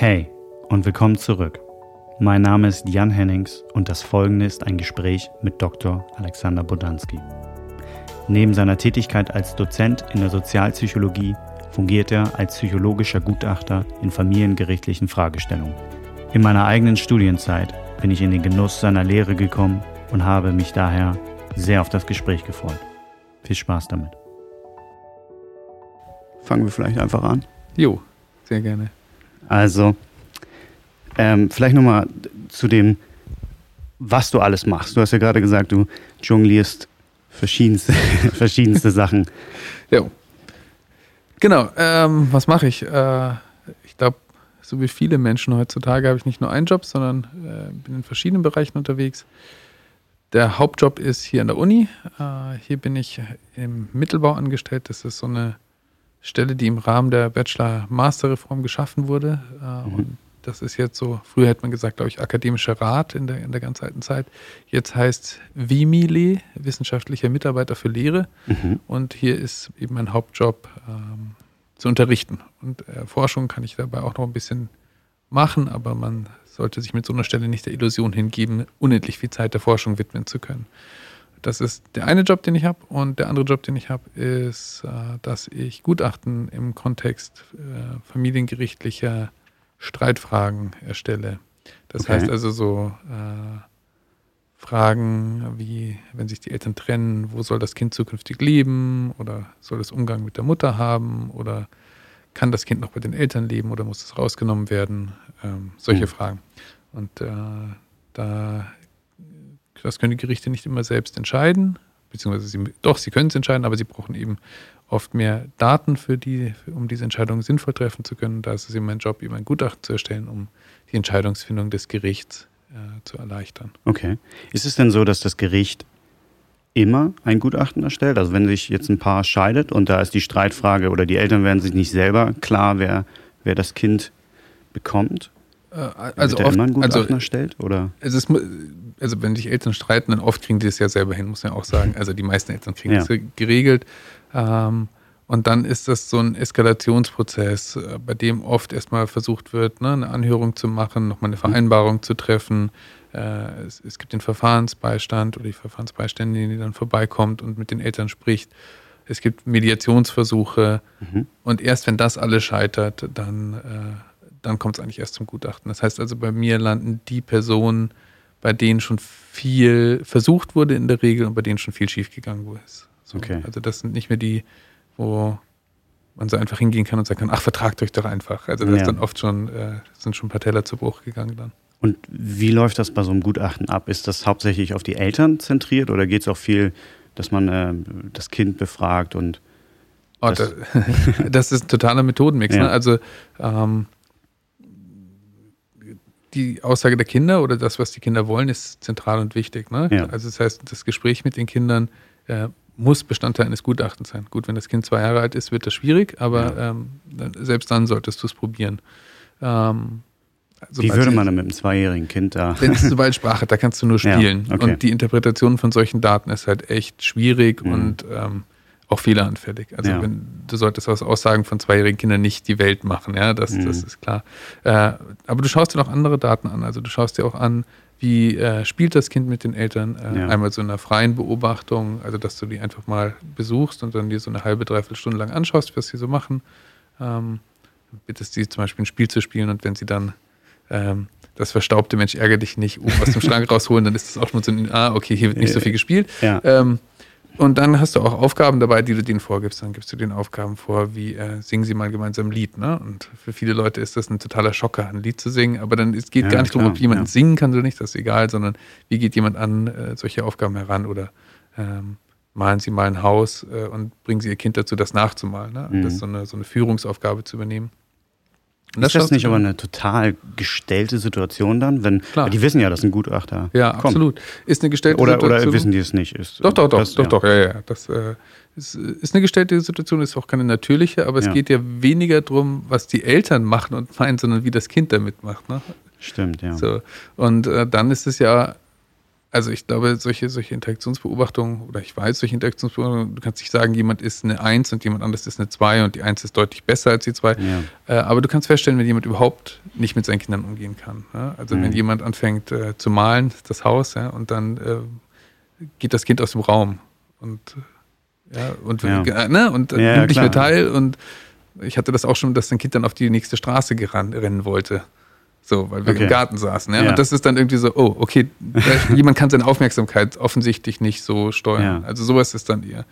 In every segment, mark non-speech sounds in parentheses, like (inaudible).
Hey und willkommen zurück. Mein Name ist Jan Hennings und das folgende ist ein Gespräch mit Dr. Alexander Bodanski. Neben seiner Tätigkeit als Dozent in der Sozialpsychologie fungiert er als psychologischer Gutachter in familiengerichtlichen Fragestellungen. In meiner eigenen Studienzeit bin ich in den Genuss seiner Lehre gekommen und habe mich daher sehr auf das Gespräch gefreut. Viel Spaß damit. Fangen wir vielleicht einfach an. Jo, sehr gerne. Also, ähm, vielleicht nochmal zu dem, was du alles machst. Du hast ja gerade gesagt, du jonglierst verschiedenste, (laughs) verschiedenste Sachen. Ja. Genau, ähm, was mache ich? Äh, ich glaube, so wie viele Menschen heutzutage habe ich nicht nur einen Job, sondern äh, bin in verschiedenen Bereichen unterwegs. Der Hauptjob ist hier an der Uni. Äh, hier bin ich im Mittelbau angestellt. Das ist so eine Stelle, die im Rahmen der Bachelor-Master-Reform geschaffen wurde. Äh, mhm. Und das ist jetzt so, früher hätte man gesagt, glaube ich, akademischer Rat in der, in der ganz alten Zeit. Jetzt heißt WIMILE, wissenschaftlicher Mitarbeiter für Lehre. Mhm. Und hier ist eben mein Hauptjob ähm, zu unterrichten. Und äh, Forschung kann ich dabei auch noch ein bisschen machen, aber man sollte sich mit so einer Stelle nicht der Illusion hingeben, unendlich viel Zeit der Forschung widmen zu können. Das ist der eine Job, den ich habe. Und der andere Job, den ich habe, ist, äh, dass ich Gutachten im Kontext äh, familiengerichtlicher Streitfragen erstelle. Das okay. heißt also so äh, Fragen wie, wenn sich die Eltern trennen, wo soll das Kind zukünftig leben oder soll es Umgang mit der Mutter haben oder kann das Kind noch bei den Eltern leben oder muss es rausgenommen werden? Ähm, solche mhm. Fragen. Und äh, da das können die Gerichte nicht immer selbst entscheiden, beziehungsweise sie, doch, sie können es entscheiden, aber sie brauchen eben oft mehr Daten für die, um diese Entscheidung sinnvoll treffen zu können. Da ist es eben mein Job, eben ein Gutachten zu erstellen, um die Entscheidungsfindung des Gerichts äh, zu erleichtern. Okay. Ist es denn so, dass das Gericht immer ein Gutachten erstellt? Also wenn sich jetzt ein Paar scheidet und da ist die Streitfrage oder die Eltern werden sich nicht selber klar, wer, wer das Kind bekommt? Äh, also Wird oft, immer ein Gutachten also, erstellt? Oder? Es ist, also wenn sich Eltern streiten, dann oft kriegen die das ja selber hin, muss man ja auch sagen. (laughs) Also die meisten Eltern kriegen ja. das geregelt. Ähm, und dann ist das so ein Eskalationsprozess, äh, bei dem oft erstmal versucht wird, ne, eine Anhörung zu machen, nochmal eine Vereinbarung zu treffen. Äh, es, es, gibt den Verfahrensbeistand oder die Verfahrensbeiständin, die dann vorbeikommt und mit den Eltern spricht. Es gibt Mediationsversuche. Mhm. Und erst wenn das alles scheitert, dann, äh, dann kommt es eigentlich erst zum Gutachten. Das heißt also, bei mir landen die Personen, bei denen schon viel versucht wurde in der Regel und bei denen schon viel schiefgegangen ist. So, okay. Also das sind nicht mehr die, wo man so einfach hingehen kann und sagen kann, ach, vertragt euch doch einfach. Also das ja. ist dann oft schon, äh, sind schon ein paar Teller zu Bruch gegangen dann. Und wie läuft das bei so einem Gutachten ab? Ist das hauptsächlich auf die Eltern zentriert oder geht es auch viel, dass man äh, das Kind befragt und Oh, das, (laughs) das, ist ein totaler Methodenmix. Ja. Ne? Also ähm, die Aussage der Kinder oder das, was die Kinder wollen, ist zentral und wichtig. Ne? Ja. Also das heißt, das Gespräch mit den Kindern äh, muss Bestandteil eines Gutachtens sein. Gut, wenn das Kind zwei Jahre alt ist, wird das schwierig, aber ja. ähm, selbst dann solltest du es probieren. Ähm, Wie würde man dann mit einem zweijährigen Kind da? Wenn es sobald (laughs) Sprache da kannst du nur spielen. Ja, okay. Und die Interpretation von solchen Daten ist halt echt schwierig mhm. und ähm, auch fehleranfällig. Also ja. wenn, du solltest aus Aussagen von zweijährigen Kindern nicht die Welt machen, ja, das, mhm. das ist klar. Äh, aber du schaust dir noch andere Daten an. Also du schaust dir auch an, wie äh, spielt das Kind mit den Eltern? Äh, ja. Einmal so in einer freien Beobachtung, also dass du die einfach mal besuchst und dann dir so eine halbe, dreiviertel Stunde lang anschaust, was sie so machen. Ähm, bittest sie zum Beispiel ein Spiel zu spielen und wenn sie dann ähm, das verstaubte Mensch ärgere dich nicht oben aus dem (laughs) Schrank rausholen, dann ist das auch schon so ein, ah, okay, hier wird nicht so viel gespielt. Ja. Ähm, und dann hast du auch Aufgaben dabei, die du denen vorgibst. Dann gibst du den Aufgaben vor, wie äh, singen sie mal gemeinsam ein Lied. Ne? Und für viele Leute ist das ein totaler Schocker, ein Lied zu singen. Aber dann es geht ja, gar nicht klar, darum, ob jemand ja. singen kann oder nicht, das ist egal, sondern wie geht jemand an äh, solche Aufgaben heran oder ähm, malen sie mal ein Haus äh, und bringen sie ihr Kind dazu, das nachzumalen. Ne? Mhm. Das ist so eine, so eine Führungsaufgabe zu übernehmen. Und das ist das nicht aber eine total gestellte Situation dann? Wenn, Klar. Die wissen ja, dass ein Gutachter Ja, kommt. absolut. Ist eine gestellte oder, Situation. Oder wissen die es nicht? Ist, doch, doch, doch, das, doch, ja. doch, ja, ja. Das äh, ist, ist, eine gestellte Situation, ist auch keine natürliche, aber es ja. geht ja weniger darum, was die Eltern machen und meinen, sondern wie das Kind damit macht. Ne? Stimmt, ja. So. Und äh, dann ist es ja Also ich glaube, solche, solche Interaktionsbeobachtungen, oder ich weiß, solche Interaktionsbeobachtungen, du kannst nicht sagen, jemand ist eine Eins und jemand anderes ist eine Zwei und die Eins ist deutlich besser als die Zwei. Ja. Äh, aber du kannst feststellen, wenn jemand überhaupt nicht mit seinen Kindern umgehen kann. Ja? Also mhm. wenn jemand anfängt äh, zu malen, das Haus, ja, und dann äh, geht das Kind aus dem Raum und ja, und, ne, und nimmt nicht mehr teil und ich hatte das auch schon, dass ein Kind dann auf die nächste Straße gerannt, rennen wollte. So, weil wir okay. im Garten saßen. Ja? ja? Und das ist dann irgendwie so, oh, okay, (laughs) jemand kann seine Aufmerksamkeit offensichtlich nicht so steuern. Ja. Also sowas ist dann eher.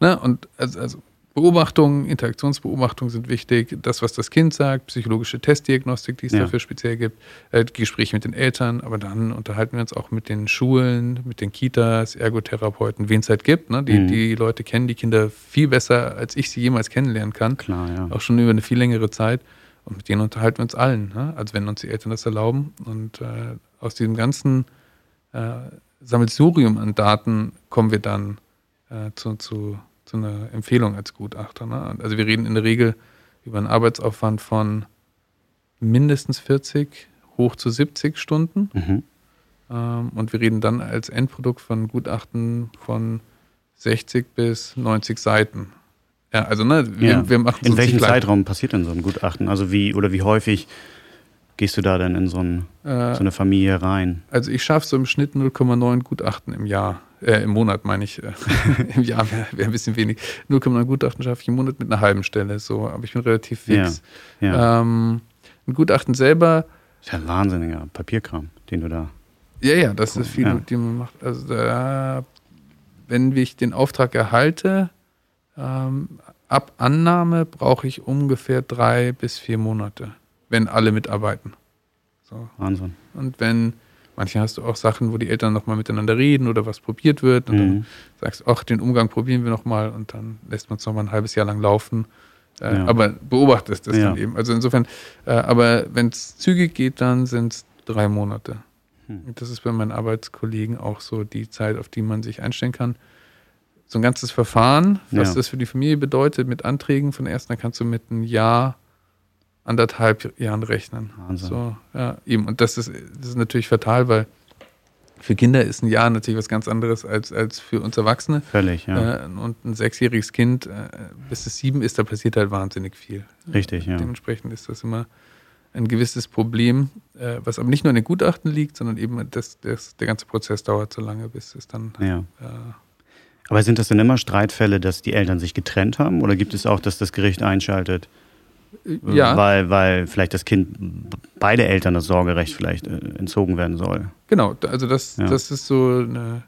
Ne? Und also, also Beobachtungen, Interaktionsbeobachtungen sind wichtig. Das, was das Kind sagt, psychologische Testdiagnostik, die es ja. dafür speziell gibt, äh, Gespräche mit den Eltern, aber dann unterhalten wir uns auch mit den Schulen, mit den Kitas, Ergotherapeuten, wen es halt gibt. Ne? Die, mhm. die Leute kennen die Kinder viel besser, als ich sie jemals kennenlernen kann. Klar, ja. Auch schon über eine viel längere Zeit. Und mit denen unterhalten wir uns allen, ne? also wenn uns die Eltern das erlauben. Und äh, aus diesem ganzen äh, Sammelsurium an Daten kommen wir dann äh, zu, zu, zu, einer Empfehlung als Gutachter. Ne? Also wir reden in der Regel über einen Arbeitsaufwand von mindestens 40 hoch zu 70 Stunden. Mhm. Ähm, und wir reden dann als Endprodukt von Gutachten von 60 bis 90 Seiten. Ja, also ne, wir, ja. wir machen In welchem Zeitraum passiert denn so ein Gutachten? Also wie oder wie häufig gehst du da denn in so, ein, äh, so eine Familie rein? Also ich schaffe so im Schnitt 0,9 Gutachten im Jahr. Äh, im Monat meine ich. Äh, (laughs) Im Jahr wäre wär ein bisschen wenig. 0,9 Gutachten schaffe ich im Monat mit einer halben Stelle. So, aber ich bin relativ fix. Ja. ja. Ähm, ein Gutachten selber. Das ist ja ein wahnsinniger Papierkram, den du da. Ja, ja, das ist viel, ja. die man macht. Also da, wenn ich den Auftrag erhalte, ähm, ab Annahme brauche ich ungefähr drei bis vier Monate, wenn alle mitarbeiten. So. Wahnsinn. Und wenn, manchmal hast du auch Sachen, wo die Eltern nochmal miteinander reden oder was probiert wird und mhm. dann sagst du, ach, den Umgang probieren wir nochmal und dann lässt man es nochmal ein halbes Jahr lang laufen. Äh, ja. Aber beobachtest das ja. dann eben. Also insofern, äh, aber wenn es zügig geht, dann sind es drei Monate. Hm. Das ist bei meinen Arbeitskollegen auch so die Zeit, auf die man sich einstellen kann so ein ganzes Verfahren, was ja. das für die Familie bedeutet, mit Anträgen von erst, dann kannst du mit einem Jahr, anderthalb Jahren rechnen. Wahnsinn. So, ja, eben. Und das ist, das ist natürlich fatal, weil für Kinder ist ein Jahr natürlich was ganz anderes als, als für uns Erwachsene. Völlig, ja. Äh, und ein sechsjähriges Kind, äh, bis es sieben ist, da passiert halt wahnsinnig viel. Richtig, ja. Dementsprechend ist das immer ein gewisses Problem, äh, was aber nicht nur in den Gutachten liegt, sondern eben das, das, der ganze Prozess dauert so lange, bis es dann ja. Äh, aber sind das denn immer Streitfälle, dass die Eltern sich getrennt haben? Oder gibt es auch, dass das Gericht einschaltet? Ja. Weil, weil vielleicht das Kind, beide Eltern das Sorgerecht vielleicht äh, entzogen werden soll. Genau, also das, ja. das ist so eine,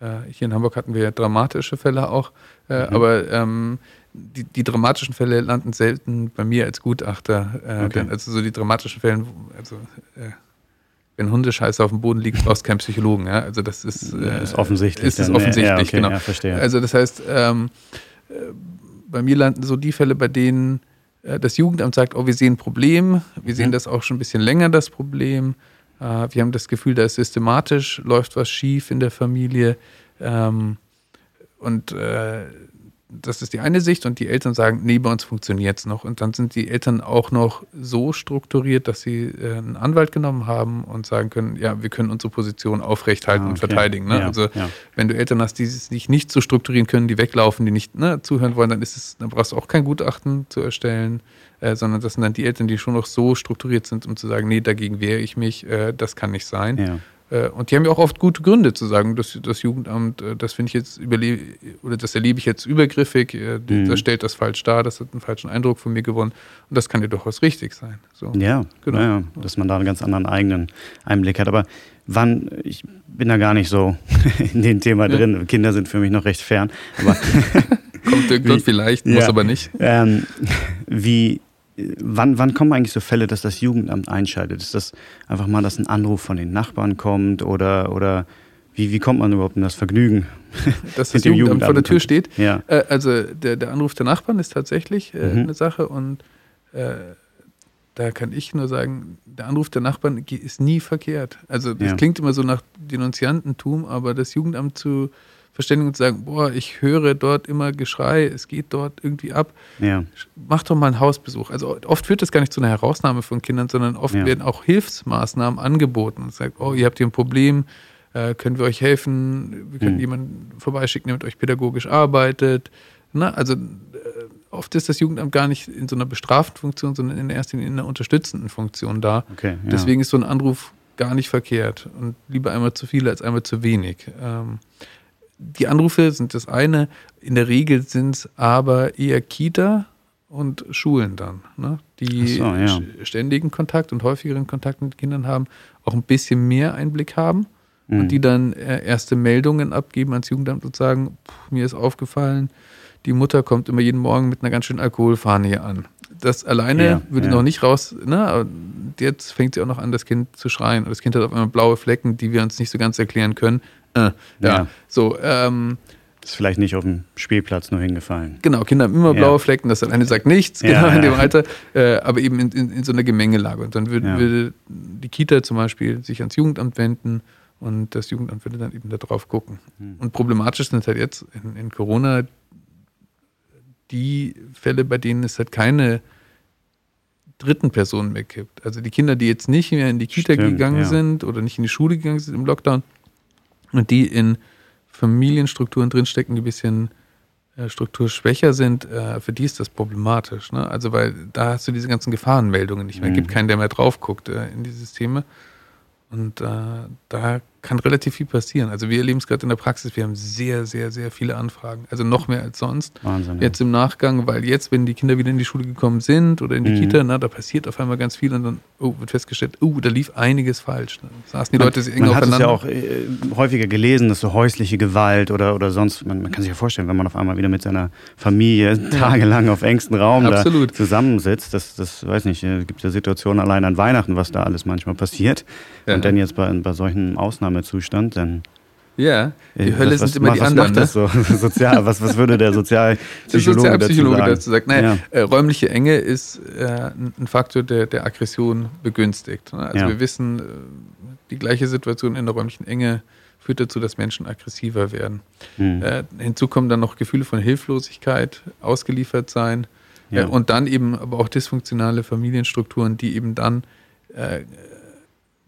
äh, hier in Hamburg hatten wir ja dramatische Fälle auch, äh, mhm. aber ähm, die, die, dramatischen Fälle landen selten bei mir als Gutachter. Äh, okay. denn, also so die dramatischen Fälle, also äh, wenn Hundescheiße auf dem Boden liegt, brauchst du keinen Psychologen. Ja? Also das ist, äh, ist offensichtlich. Ist es offensichtlich, ja, okay, genau. Ja, verstehe. Also das heißt, ähm, äh, bei mir landen so die Fälle, bei denen äh, das Jugendamt sagt, oh, wir sehen ein Problem, wir sehen mhm. das auch schon ein bisschen länger, das Problem. Äh, wir haben das Gefühl, da ist systematisch, läuft was schief in der Familie. Ähm, und äh, das ist die eine Sicht und die Eltern sagen, nee, bei uns funktioniert es noch. Und dann sind die Eltern auch noch so strukturiert, dass sie äh, einen Anwalt genommen haben und sagen können, ja, wir können unsere Position aufrechthalten ah, okay. und verteidigen. Ne? Ja, also ja. wenn du Eltern hast, die sich nicht so strukturieren können, die weglaufen, die nicht ne, zuhören wollen, dann ist es, dann brauchst du auch kein Gutachten zu erstellen, äh, sondern das sind dann die Eltern, die schon noch so strukturiert sind, um zu sagen, nee, dagegen wehre ich mich, äh, das kann nicht sein. Ja. Äh, und die haben ja auch oft gute Gründe zu sagen, dass das Jugendamt, äh, das finde ich jetzt überlebe, oder das erlebe ich jetzt übergriffig, äh, mhm. das stellt das falsch dar, das hat einen falschen Eindruck von mir gewonnen. Und das kann ja durchaus richtig sein. So. Ja, genau. Ja, dass man da einen ganz anderen eigenen Einblick hat. Aber wann, ich bin da gar nicht so (laughs) in dem Thema ja. drin. Kinder sind für mich noch recht fern. Aber (laughs) Kommt irgendwann (laughs) vielleicht, muss ja, aber nicht. Ähm, wie, Wann, wann kommen eigentlich so Fälle, dass das Jugendamt einschaltet? Ist das einfach mal, dass ein Anruf von den Nachbarn kommt oder, oder wie, wie kommt man überhaupt in das Vergnügen? (laughs) Dass das Jugendamt, Jugendamt vor der Tür steht? Ja. Äh, also der, der Anruf der Nachbarn ist tatsächlich äh, mhm. eine Sache und äh, da kann ich nur sagen, der Anruf der Nachbarn ist nie verkehrt. Also das ja. klingt immer so nach Denunziantentum, aber das Jugendamt zu verständigen und sagen, boah, ich höre dort immer Geschrei, es geht dort irgendwie ab. Ja. Mach doch mal einen Hausbesuch. Also oft führt das gar nicht zu einer Herausnahme von Kindern, sondern oft ja. werden auch Hilfsmaßnahmen angeboten und sagt, oh, ihr habt hier ein Problem, Äh, können wir euch helfen? Wir können Mhm. jemanden vorbeischicken, der mit euch pädagogisch arbeitet. Na, also äh, oft ist das Jugendamt gar nicht in so einer bestraften Funktion, sondern in erster Linie in einer unterstützenden Funktion da. Okay, ja. Deswegen ist so ein Anruf gar nicht verkehrt und lieber einmal zu viel als einmal zu wenig. Ähm, die Anrufe sind das eine, in der Regel sind es aber eher Kita und Schulen dann, ne? die so, ja. st- ständigen Kontakt und häufigeren Kontakt mit Kindern haben, auch ein bisschen mehr Einblick haben Mhm. und die dann äh, erste Meldungen abgeben ans Jugendamt und sagen, "Puh, mir ist aufgefallen, die Mutter kommt immer jeden Morgen mit einer ganz schönen Alkoholfahne hier an. Das alleine Ja, würde ja. noch nicht raus, ne? Und jetzt fängt sie auch noch an, das Kind zu schreien. Und das Kind hat auf einmal blaue Flecken, die wir uns nicht so ganz erklären können. Äh, ja. Ja. so, ähm, Ist vielleicht nicht auf dem Spielplatz nur hingefallen. genau, Kinder haben immer blaue Flecken, das alleine sagt nichts, genau in dem. Alter, äh, aber eben in, in, in so einer Gemengelage. Und dann würde, würde die Kita zum Beispiel sich ans Jugendamt wenden und das Jugendamt würde dann eben da drauf gucken. Hm. Und problematisch sind halt jetzt in, in Corona die Fälle, bei denen es halt keine dritten Personen mehr gibt. Also die Kinder, die jetzt nicht mehr in die Kita Stimmt, gegangen ja. sind oder nicht in die Schule gegangen sind im Lockdown und die in Familienstrukturen drinstecken, die ein bisschen äh, strukturschwächer sind, äh, für die ist das problematisch. Ne? Also weil da hast du diese ganzen Gefahrenmeldungen nicht mehr. Es Mhm. gibt keinen, der mehr drauf guckt äh, in die Systeme. Und äh, da kann relativ viel passieren. Also wir erleben es gerade in der Praxis, wir haben sehr, sehr, sehr viele Anfragen. Also noch mehr als sonst. Wahnsinn. Jetzt im Nachgang, weil jetzt, wenn die Kinder wieder in die Schule gekommen sind oder in die Mhm. Kita, na, da passiert auf einmal ganz viel und dann oh, wird festgestellt, oh, da lief einiges falsch. Da saßen die man, Leute eng man hat es aufeinander. ja auch äh, häufiger gelesen, dass so häusliche Gewalt oder, oder sonst, man, man kann sich ja vorstellen, wenn man auf einmal wieder mit seiner Familie tagelang auf engstem Raum da zusammensitzt, das, das weiß nicht, äh, gibt ja Situationen allein an Weihnachten, was da alles manchmal passiert. Ja. Und dann jetzt bei, bei solchen Ausnahmezustand, dann ja, die Hölle was, sind was, immer die was anderen. macht das so (laughs) sozial? Was, was würde der Der Sozialpsychologe, Sozialpsychologe dazu dazu sagen? sagt, naja, Ja. äh, räumliche Enge ist äh, ein Faktor, der, der Aggression begünstigt. Ne? Also Ja. wir wissen, äh, die gleiche Situation in der räumlichen Enge führt dazu, dass Menschen aggressiver werden. Hm. Äh, hinzu kommen dann noch Gefühle von Hilflosigkeit, ausgeliefert sein Ja. äh, und dann eben aber auch dysfunktionale Familienstrukturen, die eben dann äh,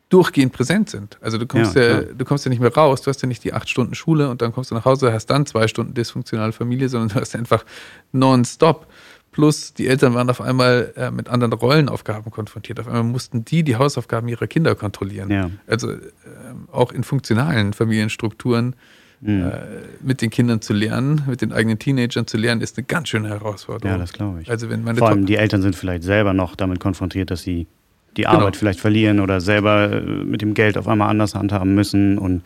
durchgehend präsent sind. Also du kommst Ja, ja, du kommst ja nicht mehr raus, du hast ja nicht die acht Stunden Schule und dann kommst du nach Hause, hast dann zwei Stunden dysfunktionale Familie, sondern (laughs) du hast einfach nonstop. Plus die Eltern waren auf einmal äh, mit anderen Rollenaufgaben konfrontiert. Auf einmal mussten die die Hausaufgaben ihrer Kinder kontrollieren. Ja. Also ähm, auch in funktionalen Familienstrukturen Hm. äh, mit den Kindern zu lernen, mit den eigenen Teenagern zu lernen, ist eine ganz schöne Herausforderung. Ja, das glaube ich. Also wenn meine Vor allem Top- die Eltern sind vielleicht selber noch damit konfrontiert, dass sie die Genau. Arbeit vielleicht verlieren oder selber äh, mit dem Geld auf einmal anders handhaben müssen und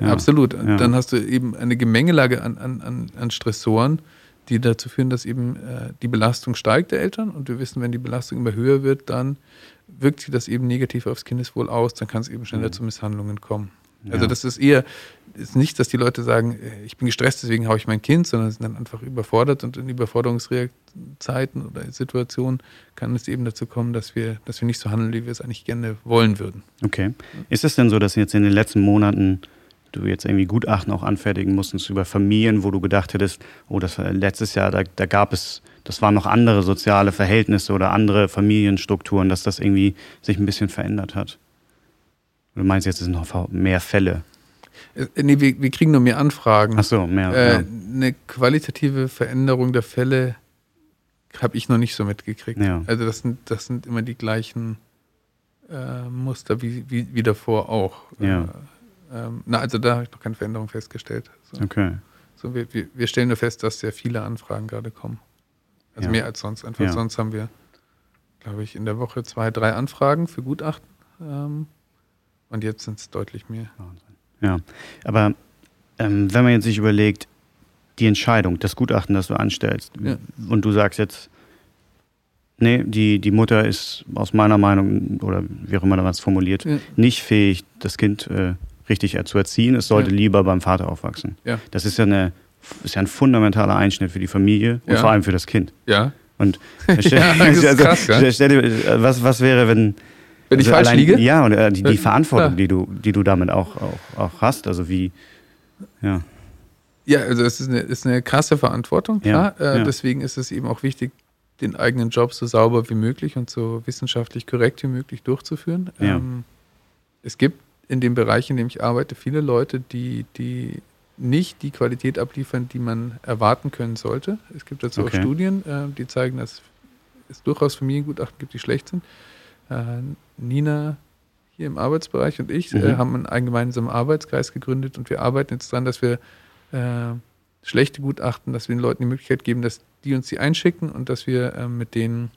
ja. Absolut. Ja. Dann hast du eben eine Gemengelage an, an, an, an Stressoren, die dazu führen, dass eben äh, die Belastung steigt der Eltern. Und wir wissen, wenn die Belastung immer höher wird, dann wirkt sich das eben negativ aufs Kindeswohl aus. Dann kann es eben schneller Mhm. zu Misshandlungen kommen. Ja. Also das ist eher, ist nicht, dass die Leute sagen, äh, ich bin gestresst, deswegen haue ich mein Kind, sondern sind dann einfach überfordert und in Überforderungszeiten oder Situationen kann es eben dazu kommen, dass wir, dass wir nicht so handeln, wie wir es eigentlich gerne wollen würden. Okay. Ist es denn so, dass jetzt in den letzten Monaten du jetzt irgendwie Gutachten auch anfertigen musstest über Familien, wo du gedacht hättest, oh, das war letztes Jahr, da, da gab es, das waren noch andere soziale Verhältnisse oder andere Familienstrukturen, dass das irgendwie sich ein bisschen verändert hat? Du meinst jetzt, es sind noch mehr Fälle? Äh, nee, wir, wir kriegen nur mehr Anfragen. Ach so, mehr. Äh, ja. Eine qualitative Veränderung der Fälle habe ich noch nicht so mitgekriegt. Ja. Also das sind, das sind immer die gleichen äh, Muster wie, wie, wie davor auch. Ja. Äh, ähm, na, also da habe ich noch keine Veränderung festgestellt. So, Okay. so wir, wir, wir stellen nur fest, dass sehr viele Anfragen gerade kommen. Also Ja. mehr als sonst. Einfach sonst haben wir, glaube ich, in der Woche zwei, drei Anfragen für Gutachten. Ähm, und jetzt sind es deutlich mehr. Ja, aber ähm, wenn man jetzt sich überlegt, die Entscheidung, das Gutachten, das du anstellst, Ja. und du sagst jetzt, nee, die, die Mutter ist aus meiner Meinung, oder wie auch immer da was formuliert, Ja. nicht fähig, das Kind äh, richtig zu erziehen, es sollte Ja. lieber beim Vater aufwachsen. Ja. Das ist ja, eine, ist ja ein fundamentaler Einschnitt für die Familie und vor allem für das Kind. Ja. Und (laughs) stell, Ja, das ist (laughs) krass, stell, äh, was, was wäre, wenn, Wenn ich also falsch allein, liege? Ja, und äh, die, die Äh, Verantwortung, klar. die du, die du damit auch, auch, auch hast. Also wie, ja. Ja, also es ist eine, ist eine krasse Verantwortung, Ja, klar. Äh, ja. Deswegen ist es eben auch wichtig, den eigenen Job so sauber wie möglich und so wissenschaftlich korrekt wie möglich durchzuführen. Ja. Ähm, es gibt in dem Bereich, in dem ich arbeite, viele Leute, die, die nicht die Qualität abliefern, die man erwarten können sollte. Es gibt dazu okay. auch Studien, äh, die zeigen, dass es durchaus Familiengutachten gibt, die schlecht sind. Äh, Nina hier im Arbeitsbereich und ich äh, mhm. äh, haben einen gemeinsamen Arbeitskreis gegründet und wir arbeiten jetzt daran, dass wir äh, schlechte Gutachten, dass wir den Leuten die Möglichkeit geben, dass die uns die einschicken und dass wir äh, mit denen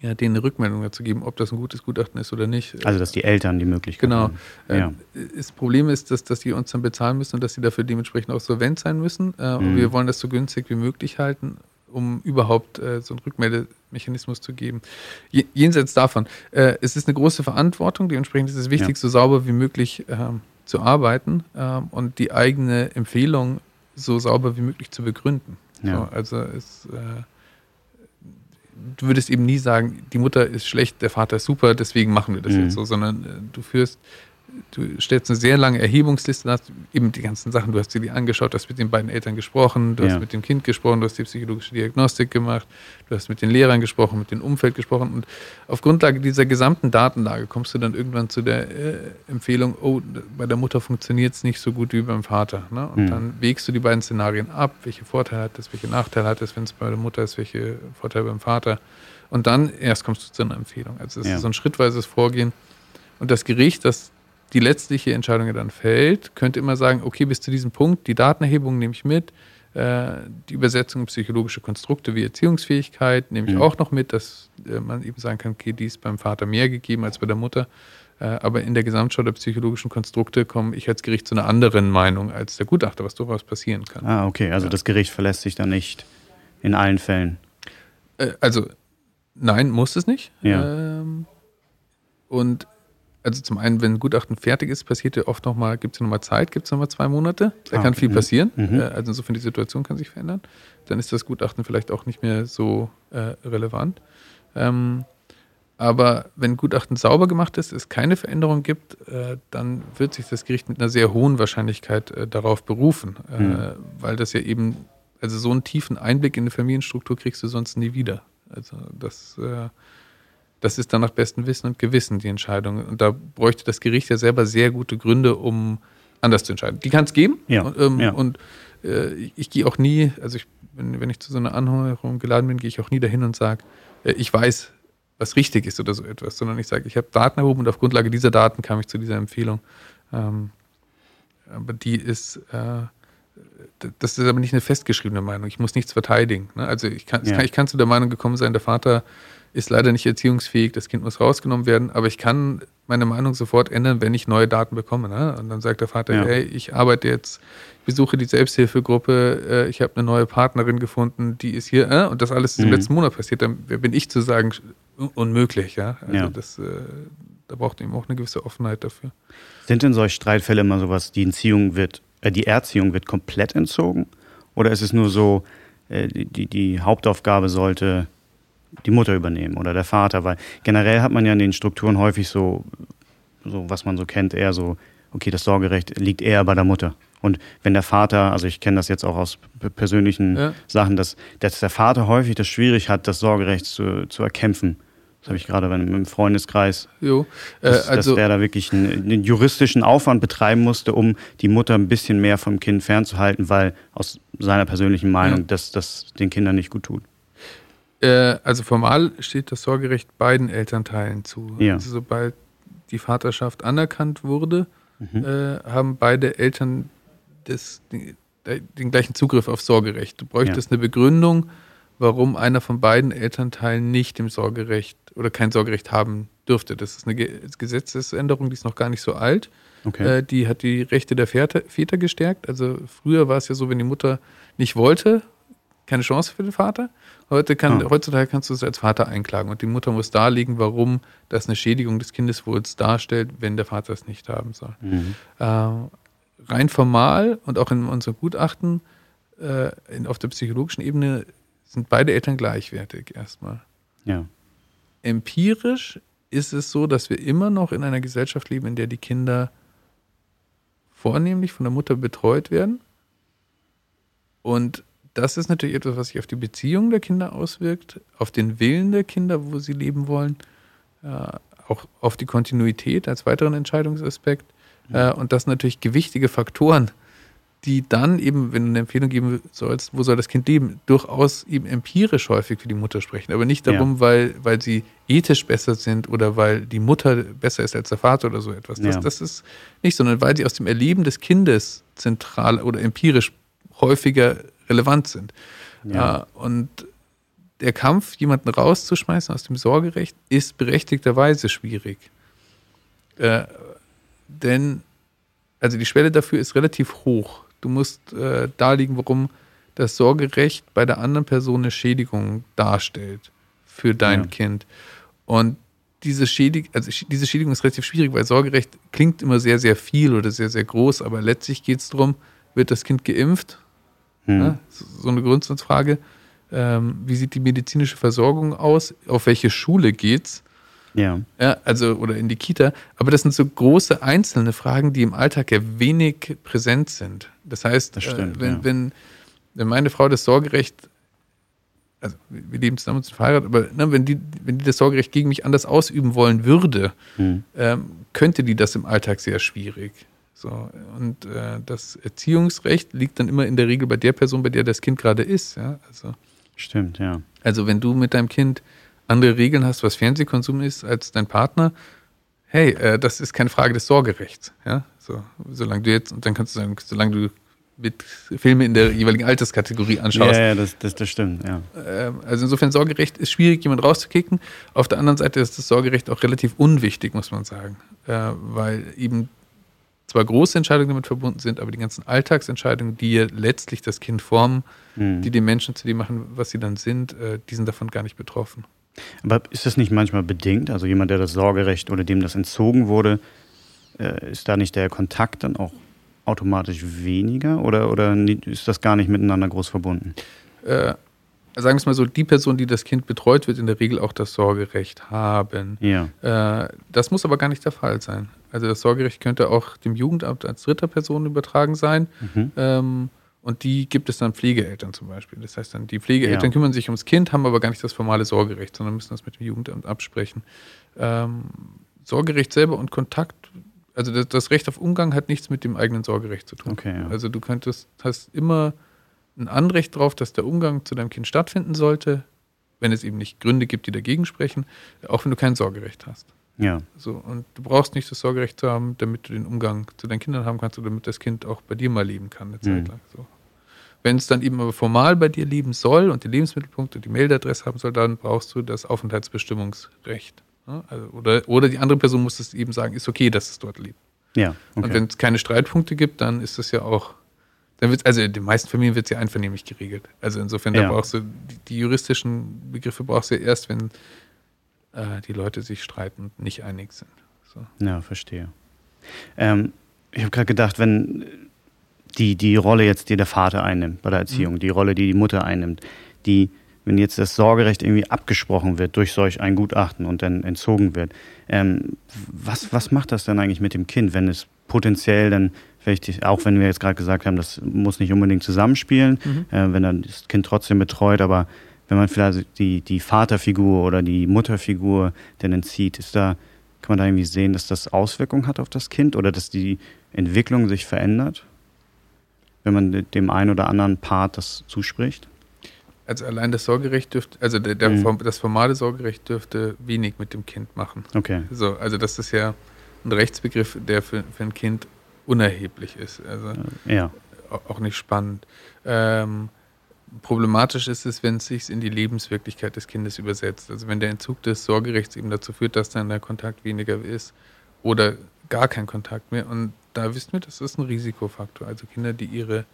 ja, denen eine Rückmeldung dazu geben, ob das ein gutes Gutachten ist oder nicht. Also, dass die Eltern die Möglichkeit genau. haben. Genau. Ja. Das Problem ist, dass, dass die uns dann bezahlen müssen und dass sie dafür dementsprechend auch solvent sein müssen. Äh, mhm. Und wir wollen das so günstig wie möglich halten, um überhaupt äh, so einen Rückmeldemechanismus zu geben. Jenseits davon, äh, es ist eine große Verantwortung, dementsprechend ist es wichtig, ja. so sauber wie möglich ähm, zu arbeiten ähm, und die eigene Empfehlung so sauber wie möglich zu begründen. Ja. So, also es äh, du würdest eben nie sagen, die Mutter ist schlecht, der Vater ist super, deswegen machen wir das mhm. jetzt so, sondern äh, du führst du stellst eine sehr lange Erhebungsliste, hast eben die ganzen Sachen, du hast dir die angeschaut, du hast mit den beiden Eltern gesprochen, du ja. hast mit dem Kind gesprochen, du hast die psychologische Diagnostik gemacht, du hast mit den Lehrern gesprochen, mit dem Umfeld gesprochen und auf Grundlage dieser gesamten Datenlage kommst du dann irgendwann zu der äh, Empfehlung, oh, bei der Mutter funktioniert es nicht so gut wie beim Vater. Ne? Und mhm. dann wägst du die beiden Szenarien ab, welche Vorteile hat es, welche Nachteile hat es, wenn es bei der Mutter ist, welche Vorteile beim Vater. Und dann erst kommst du zu einer Empfehlung. Also es ja. ist so ein schrittweises Vorgehen. Und das Gericht, das die letztliche Entscheidung dann fällt, könnte immer sagen, okay, bis zu diesem Punkt, die Datenerhebung nehme ich mit, äh, die Übersetzung psychologische Konstrukte wie Erziehungsfähigkeit nehme ich mhm. auch noch mit, dass äh, man eben sagen kann, okay, die ist beim Vater mehr gegeben als bei der Mutter. Äh, aber in der Gesamtschau der psychologischen Konstrukte komme ich als Gericht zu einer anderen Meinung als der Gutachter, was durchaus passieren kann. Ah, okay, also ja. das Gericht verlässt sich dann nicht in allen Fällen. also nein, muss es nicht. Ja. Ähm, und also zum einen, wenn ein Gutachten fertig ist, passiert ja oft nochmal, gibt es ja nochmal Zeit, gibt es nochmal zwei Monate. Da ah, kann viel mhm. passieren. Mhm. Äh, also insofern die Situation kann sich verändern. Dann ist das Gutachten vielleicht auch nicht mehr so äh, relevant. Ähm, aber wenn Gutachten sauber gemacht ist, es keine Veränderung gibt, äh, dann wird sich das Gericht mit einer sehr hohen Wahrscheinlichkeit äh, darauf berufen, äh, mhm. weil das ja eben, also so einen tiefen Einblick in eine Familienstruktur kriegst du sonst nie wieder. Also das äh, das ist dann nach bestem Wissen und Gewissen die Entscheidung. Und da bräuchte das Gericht ja selber sehr gute Gründe, um anders zu entscheiden. Die kann es geben. Ja. Und, ähm, ja. und äh, ich gehe auch nie, also ich, wenn, wenn ich zu so einer Anhörung geladen bin, gehe ich auch nie dahin und sage, äh, ich weiß, was richtig ist oder so etwas, sondern ich sage, ich habe Daten erhoben und auf Grundlage dieser Daten kam ich zu dieser Empfehlung. Ähm, aber die ist, äh, das ist aber nicht eine festgeschriebene Meinung. Ich muss nichts verteidigen. Ne? Also ich kann, ja. kann, ich kann zu der Meinung gekommen sein, der Vater ist leider nicht erziehungsfähig, das Kind muss rausgenommen werden, aber ich kann meine Meinung sofort ändern, wenn ich neue Daten bekomme. Ne? Und dann sagt der Vater, ja. hey, ich arbeite jetzt, besuche die Selbsthilfegruppe, äh, ich habe eine neue Partnerin gefunden, die ist hier, äh, und das alles ist mhm. im letzten Monat passiert, dann bin ich zu sagen, unmöglich, ja. Also ja. das, äh, da braucht eben auch eine gewisse Offenheit dafür. Sind denn solche Streitfälle immer sowas, die Entziehung wird, äh, die Erziehung wird komplett entzogen? Oder ist es nur so, äh, die, die Hauptaufgabe sollte die Mutter übernehmen oder der Vater, weil generell hat man ja in den Strukturen häufig so, so was man so kennt, eher so, okay, das Sorgerecht liegt eher bei der Mutter. Und wenn der Vater, also ich kenne das jetzt auch aus persönlichen ja. Sachen, dass, dass der Vater häufig das schwierig hat, das Sorgerecht zu, zu erkämpfen. Das habe ich gerade im Freundeskreis. Jo. Äh, dass, also, dass der da wirklich einen, einen, juristischen Aufwand betreiben musste, um die Mutter ein bisschen mehr vom Kind fernzuhalten, weil aus seiner persönlichen Meinung, ja. dass das den Kindern nicht gut tut. Äh, also formal steht das Sorgerecht beiden Elternteilen zu. Ja. Also sobald die Vaterschaft anerkannt wurde, mhm. äh, haben beide Eltern das, den, den, gleichen Zugriff auf Sorgerecht. Du bräuchtest ja. eine Begründung, warum einer von beiden Elternteilen nicht im Sorgerecht oder kein Sorgerecht haben dürfte. Das ist eine Gesetzesänderung, die ist noch gar nicht so alt. Okay. Äh, die hat die Rechte der Väter, Väter gestärkt. Also früher war es ja so, wenn die Mutter nicht wollte, keine Chance für den Vater. Heute kann, oh. Heutzutage kannst du es als Vater einklagen und die Mutter muss darlegen, warum das eine Schädigung des Kindeswohls darstellt, wenn der Vater es nicht haben soll. Mhm. Äh, rein formal und auch in unserem Gutachten äh, in, auf der psychologischen Ebene sind beide Eltern gleichwertig erstmal. Ja. Empirisch ist es so, dass wir immer noch in einer Gesellschaft leben, in der die Kinder vornehmlich von der Mutter betreut werden und das ist natürlich etwas, was sich auf die Beziehung der Kinder auswirkt, auf den Willen der Kinder, wo sie leben wollen, äh, auch auf die Kontinuität als weiteren Entscheidungsaspekt. Äh, und das sind natürlich gewichtige Faktoren, die dann eben, wenn du eine Empfehlung geben sollst, wo soll das Kind leben, durchaus eben empirisch häufig für die Mutter sprechen. Aber nicht darum, ja. weil, weil sie ethisch besser sind oder weil die Mutter besser ist als der Vater oder so etwas. Das, ja. das ist nicht, sondern weil sie aus dem Erleben des Kindes zentral oder empirisch häufiger relevant sind. Ja. Äh, und der Kampf, jemanden rauszuschmeißen aus dem Sorgerecht, ist berechtigterweise schwierig. Äh, denn, also die Schwelle dafür ist relativ hoch. Du musst äh, darlegen, warum das Sorgerecht bei der anderen Person eine Schädigung darstellt für dein ja. Kind. Und diese, Schädig also diese Schädigung ist relativ schwierig, weil Sorgerecht klingt immer sehr, sehr viel oder sehr, sehr groß, aber letztlich geht es darum, wird das Kind geimpft? Hm. Ja, so eine Grundsatzfrage. Ähm, wie sieht die medizinische Versorgung aus? Auf welche Schule geht's? Ja. ja. Also, oder in die Kita. Aber das sind so große einzelne Fragen, die im Alltag ja wenig präsent sind. Das heißt, das stimmt, äh, wenn, ja. wenn, wenn meine Frau das Sorgerecht, also wir leben zusammen und sind verheiratet, aber ne, wenn, die, wenn die das Sorgerecht gegen mich anders ausüben wollen würde, hm. ähm, könnte die das im Alltag sehr schwierig. So, und äh, das Erziehungsrecht liegt dann immer in der Regel bei der Person, bei der das Kind gerade ist. Ja? Also, Stimmt, ja. Also wenn du mit deinem Kind andere Regeln hast, was Fernsehkonsum ist, als dein Partner, hey, äh, das ist keine Frage des Sorgerechts. Ja? So, solange du jetzt, und dann kannst du sagen, solange du mit Filme in der jeweiligen Alterskategorie anschaust. Ja, ja das, das, das stimmt, ja. Ähm, also insofern Sorgerecht ist schwierig, jemand rauszukicken. Auf der anderen Seite ist das Sorgerecht auch relativ unwichtig, muss man sagen. Äh, weil eben zwar große Entscheidungen damit verbunden sind, aber die ganzen Alltagsentscheidungen, die ja letztlich das Kind formen, mhm. die die Menschen zu dem machen, was sie dann sind, äh, die sind davon gar nicht betroffen. Aber ist das nicht manchmal bedingt? Also jemand, der das Sorgerecht oder dem das entzogen wurde, äh, ist da nicht der Kontakt dann auch automatisch weniger oder, oder ist das gar nicht miteinander groß verbunden? Äh, sagen wir es mal so, die Person, die das Kind betreut, wird in der Regel auch das Sorgerecht haben. Ja. Äh, das muss aber gar nicht der Fall sein. Also das Sorgerecht könnte auch dem Jugendamt als dritter Person übertragen sein. Mhm. Ähm, und die gibt es dann Pflegeeltern zum Beispiel. Das heißt dann, die Pflegeeltern ja. kümmern sich ums Kind, haben aber gar nicht das formale Sorgerecht, sondern müssen das mit dem Jugendamt absprechen. Ähm, Sorgerecht selber und Kontakt, also das, das, Recht auf Umgang hat nichts mit dem eigenen Sorgerecht zu tun. Okay, ja. Also du könntest, hast immer ein Anrecht darauf, dass der Umgang zu deinem Kind stattfinden sollte, wenn es eben nicht Gründe gibt, die dagegen sprechen, auch wenn du kein Sorgerecht hast. Ja. So, und du brauchst nicht das Sorgerecht zu haben, damit du den Umgang zu deinen Kindern haben kannst oder damit das Kind auch bei dir mal leben kann, eine Zeit mhm. lang. So. Wenn es dann eben aber formal bei dir leben soll und den Lebensmittelpunkt und die Mailadresse haben soll, dann brauchst du das Aufenthaltsbestimmungsrecht. Also, oder, oder die andere Person muss es eben sagen, ist okay, dass es dort lebt. Ja, okay. Und wenn es keine Streitpunkte gibt, dann ist das ja auch, also in den meisten Familien wird es ja einvernehmlich geregelt. Also insofern, ja. da brauchst du, die, die, juristischen Begriffe brauchst du ja erst, wenn äh, die Leute sich streiten und nicht einig sind. So. Ja, verstehe. Ähm, ich habe gerade gedacht, wenn die, die Rolle jetzt, die der Vater einnimmt bei der Erziehung, mhm. die Rolle, die die Mutter einnimmt, die, wenn jetzt das Sorgerecht irgendwie abgesprochen wird durch solch ein Gutachten und dann entzogen wird, ähm, was, was macht das denn eigentlich mit dem Kind, wenn es potenziell dann vielleicht, auch wenn wir jetzt gerade gesagt haben, das muss nicht unbedingt zusammenspielen, mhm. äh, wenn dann das Kind trotzdem betreut, aber wenn man vielleicht die, die Vaterfigur oder die Mutterfigur denn entzieht, ist da, kann man da irgendwie sehen, dass das Auswirkungen hat auf das Kind oder dass die Entwicklung sich verändert, wenn man dem einen oder anderen Part das zuspricht? Also allein das Sorgerecht dürfte, also der, der mhm. das formale Sorgerecht dürfte wenig mit dem Kind machen. Okay. So, also das ist ja ein Rechtsbegriff, der für, für ein Kind unerheblich ist. Also ja. auch nicht spannend. Ähm, Problematisch ist es, wenn es sich in die Lebenswirklichkeit des Kindes übersetzt. Also wenn der Entzug des Sorgerechts eben dazu führt, dass dann der Kontakt weniger ist oder gar kein Kontakt mehr. Und da wissen wir, das ist ein Risikofaktor. Also Kinder, die ihre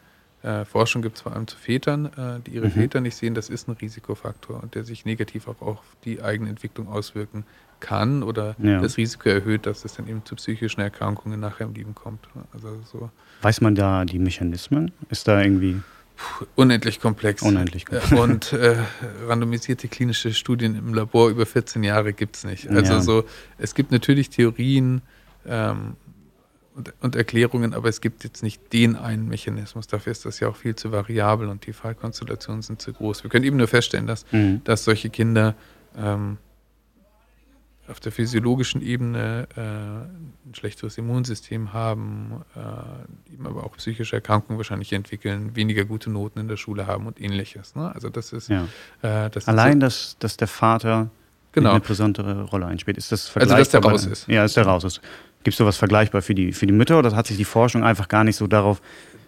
äh, Forschung gibt es vor allem zu Vätern, äh, die ihre mhm. Väter nicht sehen, das ist ein Risikofaktor und der sich negativ auch auf die eigene Entwicklung auswirken kann oder ja. das Risiko erhöht, dass es dann eben zu psychischen Erkrankungen nachher im Leben kommt. Also so. Weiß man da die Mechanismen? Ist da irgendwie unendlich komplex. Unendlich komplex. Und äh, randomisierte klinische Studien im Labor über 14 Jahre gibt es nicht. Also ja. so, es gibt natürlich Theorien ähm, und, und, Erklärungen, aber es gibt jetzt nicht den einen Mechanismus. Dafür ist das ja auch viel zu variabel und die Fallkonstellationen sind zu groß. Wir können eben nur feststellen, dass, mhm. dass solche Kinder ähm, auf der physiologischen Ebene äh, ein schlechteres Immunsystem haben, äh, eben aber auch psychische Erkrankungen wahrscheinlich entwickeln, weniger gute Noten in der Schule haben und ähnliches. Ne? Also das ist ja. äh, das allein, dass, dass der Vater genau. eine besondere Rolle einspielt. Ist das vergleichbar? Also dass der raus ist. Ja, dass der raus ist. Gibt es sowas vergleichbar für die, für die Mütter oder hat sich die Forschung einfach gar nicht so darauf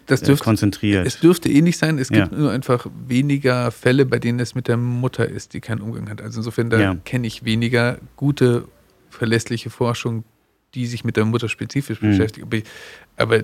das äh, dürfte, konzentriert? Es dürfte ähnlich sein. Es gibt ja. nur einfach weniger Fälle, bei denen es mit der Mutter ist, die keinen Umgang hat. Also insofern, da ja. kenne ich weniger gute, verlässliche Forschung, die sich mit der Mutter spezifisch mhm. beschäftigt. Aber, aber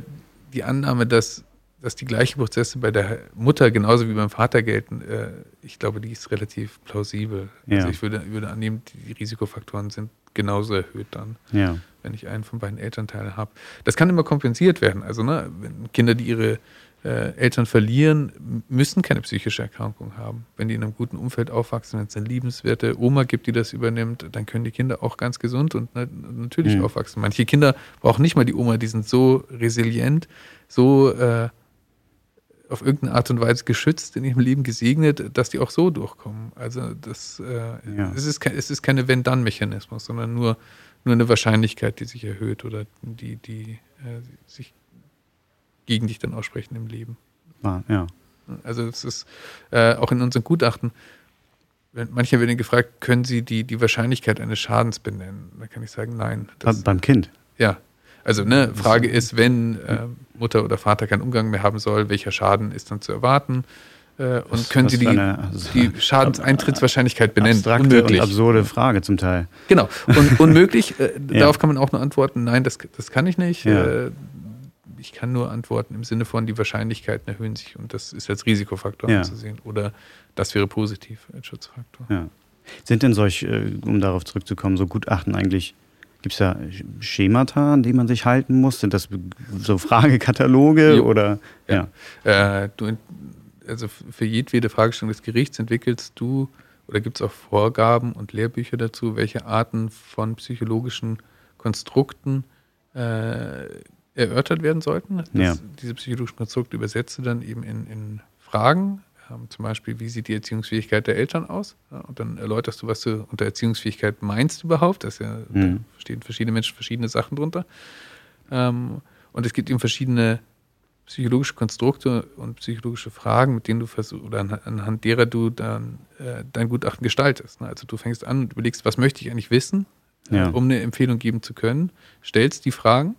die Annahme, dass dass die gleichen Prozesse bei der Mutter genauso wie beim Vater gelten, äh, ich glaube, die ist relativ plausibel. Ja. Also ich würde, würde annehmen, die Risikofaktoren sind genauso erhöht dann, ja. Wenn ich einen von beiden Elternteilen habe. Das kann immer kompensiert werden. Also ne, Kinder, die ihre äh, Eltern verlieren, müssen keine psychische Erkrankung haben. Wenn die in einem guten Umfeld aufwachsen, wenn es eine liebenswerte Oma gibt, die das übernimmt, dann können die Kinder auch ganz gesund und na natürlich mhm. aufwachsen. Manche Kinder brauchen nicht mal die Oma, die sind so resilient, so äh, auf irgendeine Art und Weise geschützt, in ihrem Leben gesegnet, dass die auch so durchkommen. Also das, äh, ja. es, ist kein, es ist keine Wenn-Dann-Mechanismus, sondern nur, nur eine Wahrscheinlichkeit, die sich erhöht oder die, die äh, sich gegen dich dann aussprechen im Leben. Ah, ja. Also es ist äh, auch in unseren Gutachten, wenn, manche werden gefragt, können Sie die, die Wahrscheinlichkeit eines Schadens benennen? Da kann ich sagen, nein. Das, beim Kind? Ja, also ne, Frage ist, wenn äh, Mutter oder Vater keinen Umgang mehr haben soll, welcher Schaden ist dann zu erwarten? Äh, und was, können was Sie die, eine, also, die Schadenseintrittswahrscheinlichkeit benennen? Abstrakte unmöglich. und absurde Frage zum Teil. Genau. Und (laughs) unmöglich, äh, ja. darauf kann man auch nur antworten, nein, das, das kann ich nicht. Ja. Äh, ich kann nur antworten im Sinne von, die Wahrscheinlichkeiten erhöhen sich und das ist als Risikofaktor ja. anzusehen. Oder das wäre positiv als Schutzfaktor. Ja. Sind denn solch, äh, um darauf zurückzukommen, so Gutachten eigentlich Gibt es da Schemata, an die man sich halten muss? Sind das so Fragekataloge jo. oder? Ja. ja. Äh, du, also für jedwede Fragestellung des Gerichts entwickelst du oder gibt es auch Vorgaben und Lehrbücher dazu, welche Arten von psychologischen Konstrukten äh, erörtert werden sollten. Das, ja. Diese psychologischen Konstrukte übersetzt du dann eben in, in Fragen, ähm, zum Beispiel, wie sieht die Erziehungsfähigkeit der Eltern aus? Ja, und dann erläuterst du, was du unter Erziehungsfähigkeit meinst überhaupt. Das ja, mhm. Da stehen verschiedene Menschen verschiedene Sachen drunter. Ähm, und es gibt eben verschiedene psychologische Konstrukte und psychologische Fragen, mit denen du versuchst, oder anhand derer du dann äh, dein Gutachten gestaltest. Ne? Also du fängst an und überlegst, was möchte ich eigentlich wissen, ja. äh, um eine Empfehlung geben zu können, stellst die Fragen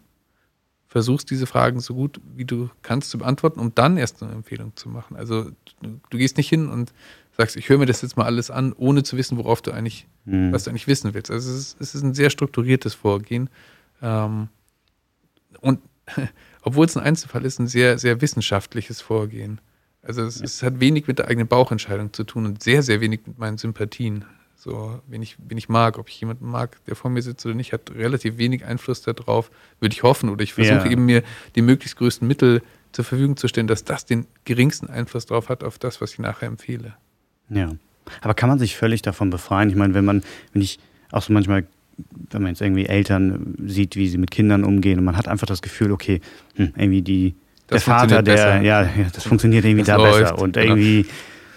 versuchst diese Fragen so gut wie du kannst zu beantworten, um dann erst eine Empfehlung zu machen. Also du, du gehst nicht hin und sagst, ich höre mir das jetzt mal alles an, ohne zu wissen, worauf du eigentlich, mhm. was du eigentlich wissen willst. Also es ist, es ist ein sehr strukturiertes Vorgehen. Ähm, und (laughs) obwohl es ein Einzelfall ist, ein sehr, sehr wissenschaftliches Vorgehen. Also es, ja. es, hat wenig mit der eigenen Bauchentscheidung zu tun und sehr, sehr wenig mit meinen Sympathien. So, wen ich, wen ich mag, ob ich jemanden mag, der vor mir sitzt oder nicht, hat relativ wenig Einfluss darauf, würde ich hoffen. Oder ich versuche ja. eben mir die möglichst größten Mittel zur Verfügung zu stellen, dass das den geringsten Einfluss darauf hat, auf das, was ich nachher empfehle. Ja. Aber kann man sich völlig davon befreien? Ich meine, wenn man, wenn ich auch so manchmal, wenn man jetzt irgendwie Eltern sieht, wie sie mit Kindern umgehen und man hat einfach das Gefühl, okay, hm, irgendwie die, das der Vater, der, ja, ja, das funktioniert irgendwie das da läuft, besser und genau. irgendwie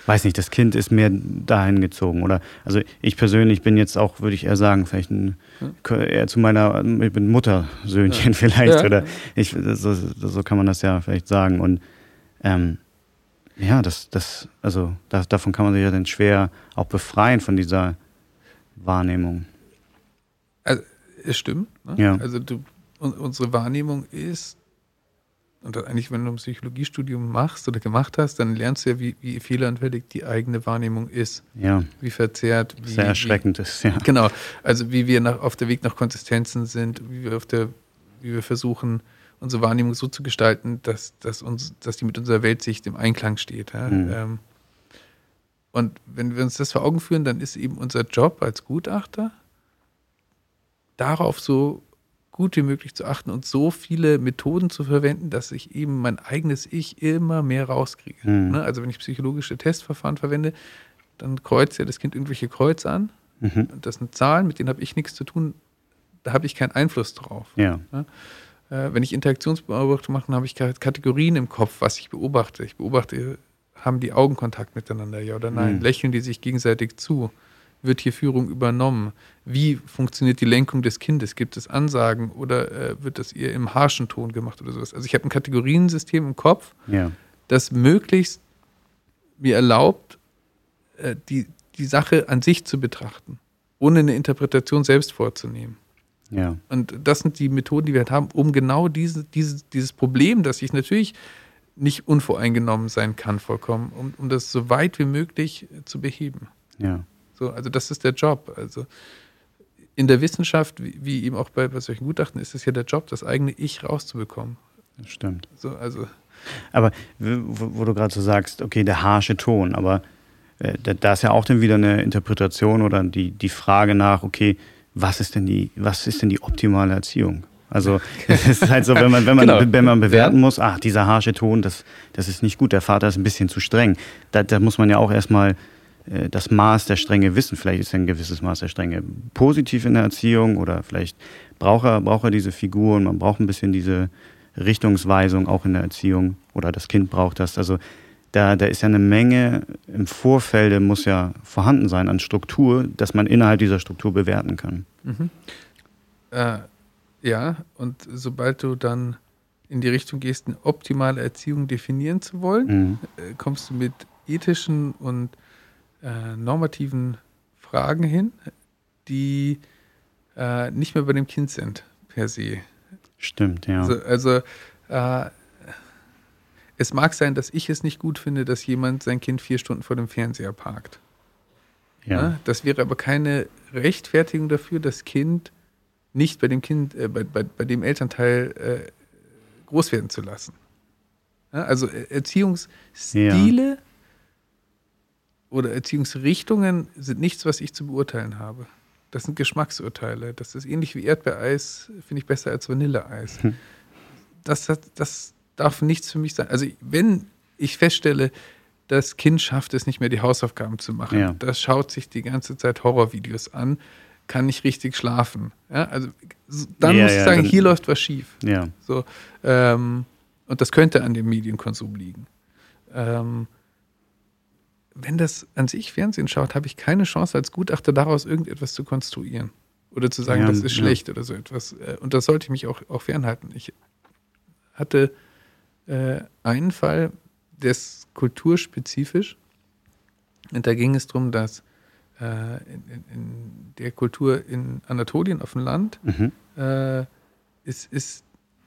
weiß nicht, das Kind ist mehr dahin gezogen. Oder also ich persönlich bin jetzt auch, würde ich eher sagen, vielleicht ein, eher zu meiner, ich bin Muttersöhnchen ja. (laughs) vielleicht. Ja. Oder ich, so, so kann man das ja vielleicht sagen. Und ähm, ja, das, das, also das, davon kann man sich ja dann schwer auch befreien von dieser Wahrnehmung. Es stimmt. Ne? Ja. Also du, unsere Wahrnehmung ist und eigentlich, wenn du ein Psychologiestudium machst oder gemacht hast, dann lernst du ja, wie, wie fehleranfällig die eigene Wahrnehmung ist. Ja. Wie verzerrt. Wie, Sehr erschreckend wie, ist, ja. Genau. Also, wie wir nach, auf der Weg nach Konsistenzen sind, wie wir, auf der, wie wir versuchen, unsere Wahrnehmung so zu gestalten, dass, dass, uns, dass die mit unserer Weltsicht im Einklang steht. Ja? Mhm. Ähm, und wenn wir uns das vor Augen führen, dann ist eben unser Job als Gutachter, darauf so gut wie möglich zu achten und so viele Methoden zu verwenden, dass ich eben mein eigenes Ich immer mehr rauskriege. Mhm. Also wenn ich psychologische Testverfahren verwende, dann kreuzt ja das Kind irgendwelche Kreuze an. Mhm. Das sind Zahlen, mit denen habe ich nichts zu tun. Da habe ich keinen Einfluss drauf. Ja. Ne? Äh, wenn ich Interaktionsbeobachtung mache, habe ich Kategorien im Kopf, was ich beobachte. Ich beobachte, haben die Augen Kontakt miteinander, ja oder nein? Mhm. Lächeln die sich gegenseitig zu? Wird hier Führung übernommen? Wie funktioniert die Lenkung des Kindes? Gibt es Ansagen oder äh, wird das eher im harschen Ton gemacht oder sowas? Also ich habe ein Kategoriensystem im Kopf, Ja. das möglichst mir erlaubt, äh, die, die Sache an sich zu betrachten, ohne eine Interpretation selbst vorzunehmen. Ja. Und das sind die Methoden, die wir halt haben, um genau diese, diese, dieses Problem, dass ich natürlich nicht unvoreingenommen sein kann, vollkommen, um, um das so weit wie möglich zu beheben. Ja. So, also das ist der Job. Also in der Wissenschaft, wie, wie eben auch bei, bei solchen Gutachten, ist es ja der Job, das eigene Ich rauszubekommen. Das stimmt. So, also Aber wo, wo du gerade so sagst, okay, der harsche Ton, aber äh, da, da ist ja auch dann wieder eine Interpretation oder die, die Frage nach, okay, was ist denn die, was ist denn die optimale Erziehung? Also (laughs) es ist halt so, wenn man, wenn man, Genau. wenn man bewerten muss, ach, dieser harsche Ton, das, das ist nicht gut, der Vater ist ein bisschen zu streng. Da, da muss man ja auch erstmal das Maß der Strenge wissen. Vielleicht ist ein gewisses Maß der Strenge positiv in der Erziehung oder vielleicht braucht er, braucht er diese Figuren, man braucht ein bisschen diese Richtungsweisung auch in der Erziehung oder das Kind braucht das. Also da, da ist ja eine Menge im Vorfeld muss ja vorhanden sein an Struktur, dass man innerhalb dieser Struktur bewerten kann. Mhm. Äh, ja, und sobald du dann in die Richtung gehst, eine optimale Erziehung definieren zu wollen, Mhm. äh, kommst du mit ethischen und äh, normativen Fragen hin, die äh, nicht mehr bei dem Kind sind, per se. Stimmt, ja. Also, also äh, es mag sein, dass ich es nicht gut finde, dass jemand sein Kind vier Stunden vor dem Fernseher parkt. ja. Ne? Das wäre aber keine Rechtfertigung dafür, das Kind nicht bei dem Kind, äh, bei, bei, bei dem Elternteil äh, groß werden zu lassen. Ja, also äh, Erziehungsstile oder Erziehungsrichtungen sind nichts, was ich zu beurteilen habe. Das sind Geschmacksurteile. Das ist ähnlich wie Erdbeereis, finde ich besser als Vanilleeis. Hm. Das, hat, das darf nichts für mich sein. Also wenn ich feststelle, das Kind schafft es nicht mehr, die Hausaufgaben zu machen, Ja. das schaut sich die ganze Zeit Horrorvideos an, kann nicht richtig schlafen. Ja, also dann Ja, muss ich ja, sagen, hier läuft was schief. ja. So, ähm, und das könnte an dem Medienkonsum liegen. Ähm, wenn das an sich Fernsehen schaut, habe ich keine Chance als Gutachter daraus irgendetwas zu konstruieren. Oder zu sagen, Ja, das ist ja. schlecht oder so etwas. Äh, Und das sollte ich mich auch, auch fernhalten. Ich hatte äh, einen Fall, der ist kulturspezifisch. Und da ging es darum, dass äh, in, in, in der Kultur in Anatolien auf dem Land Mhm. äh, ist, ist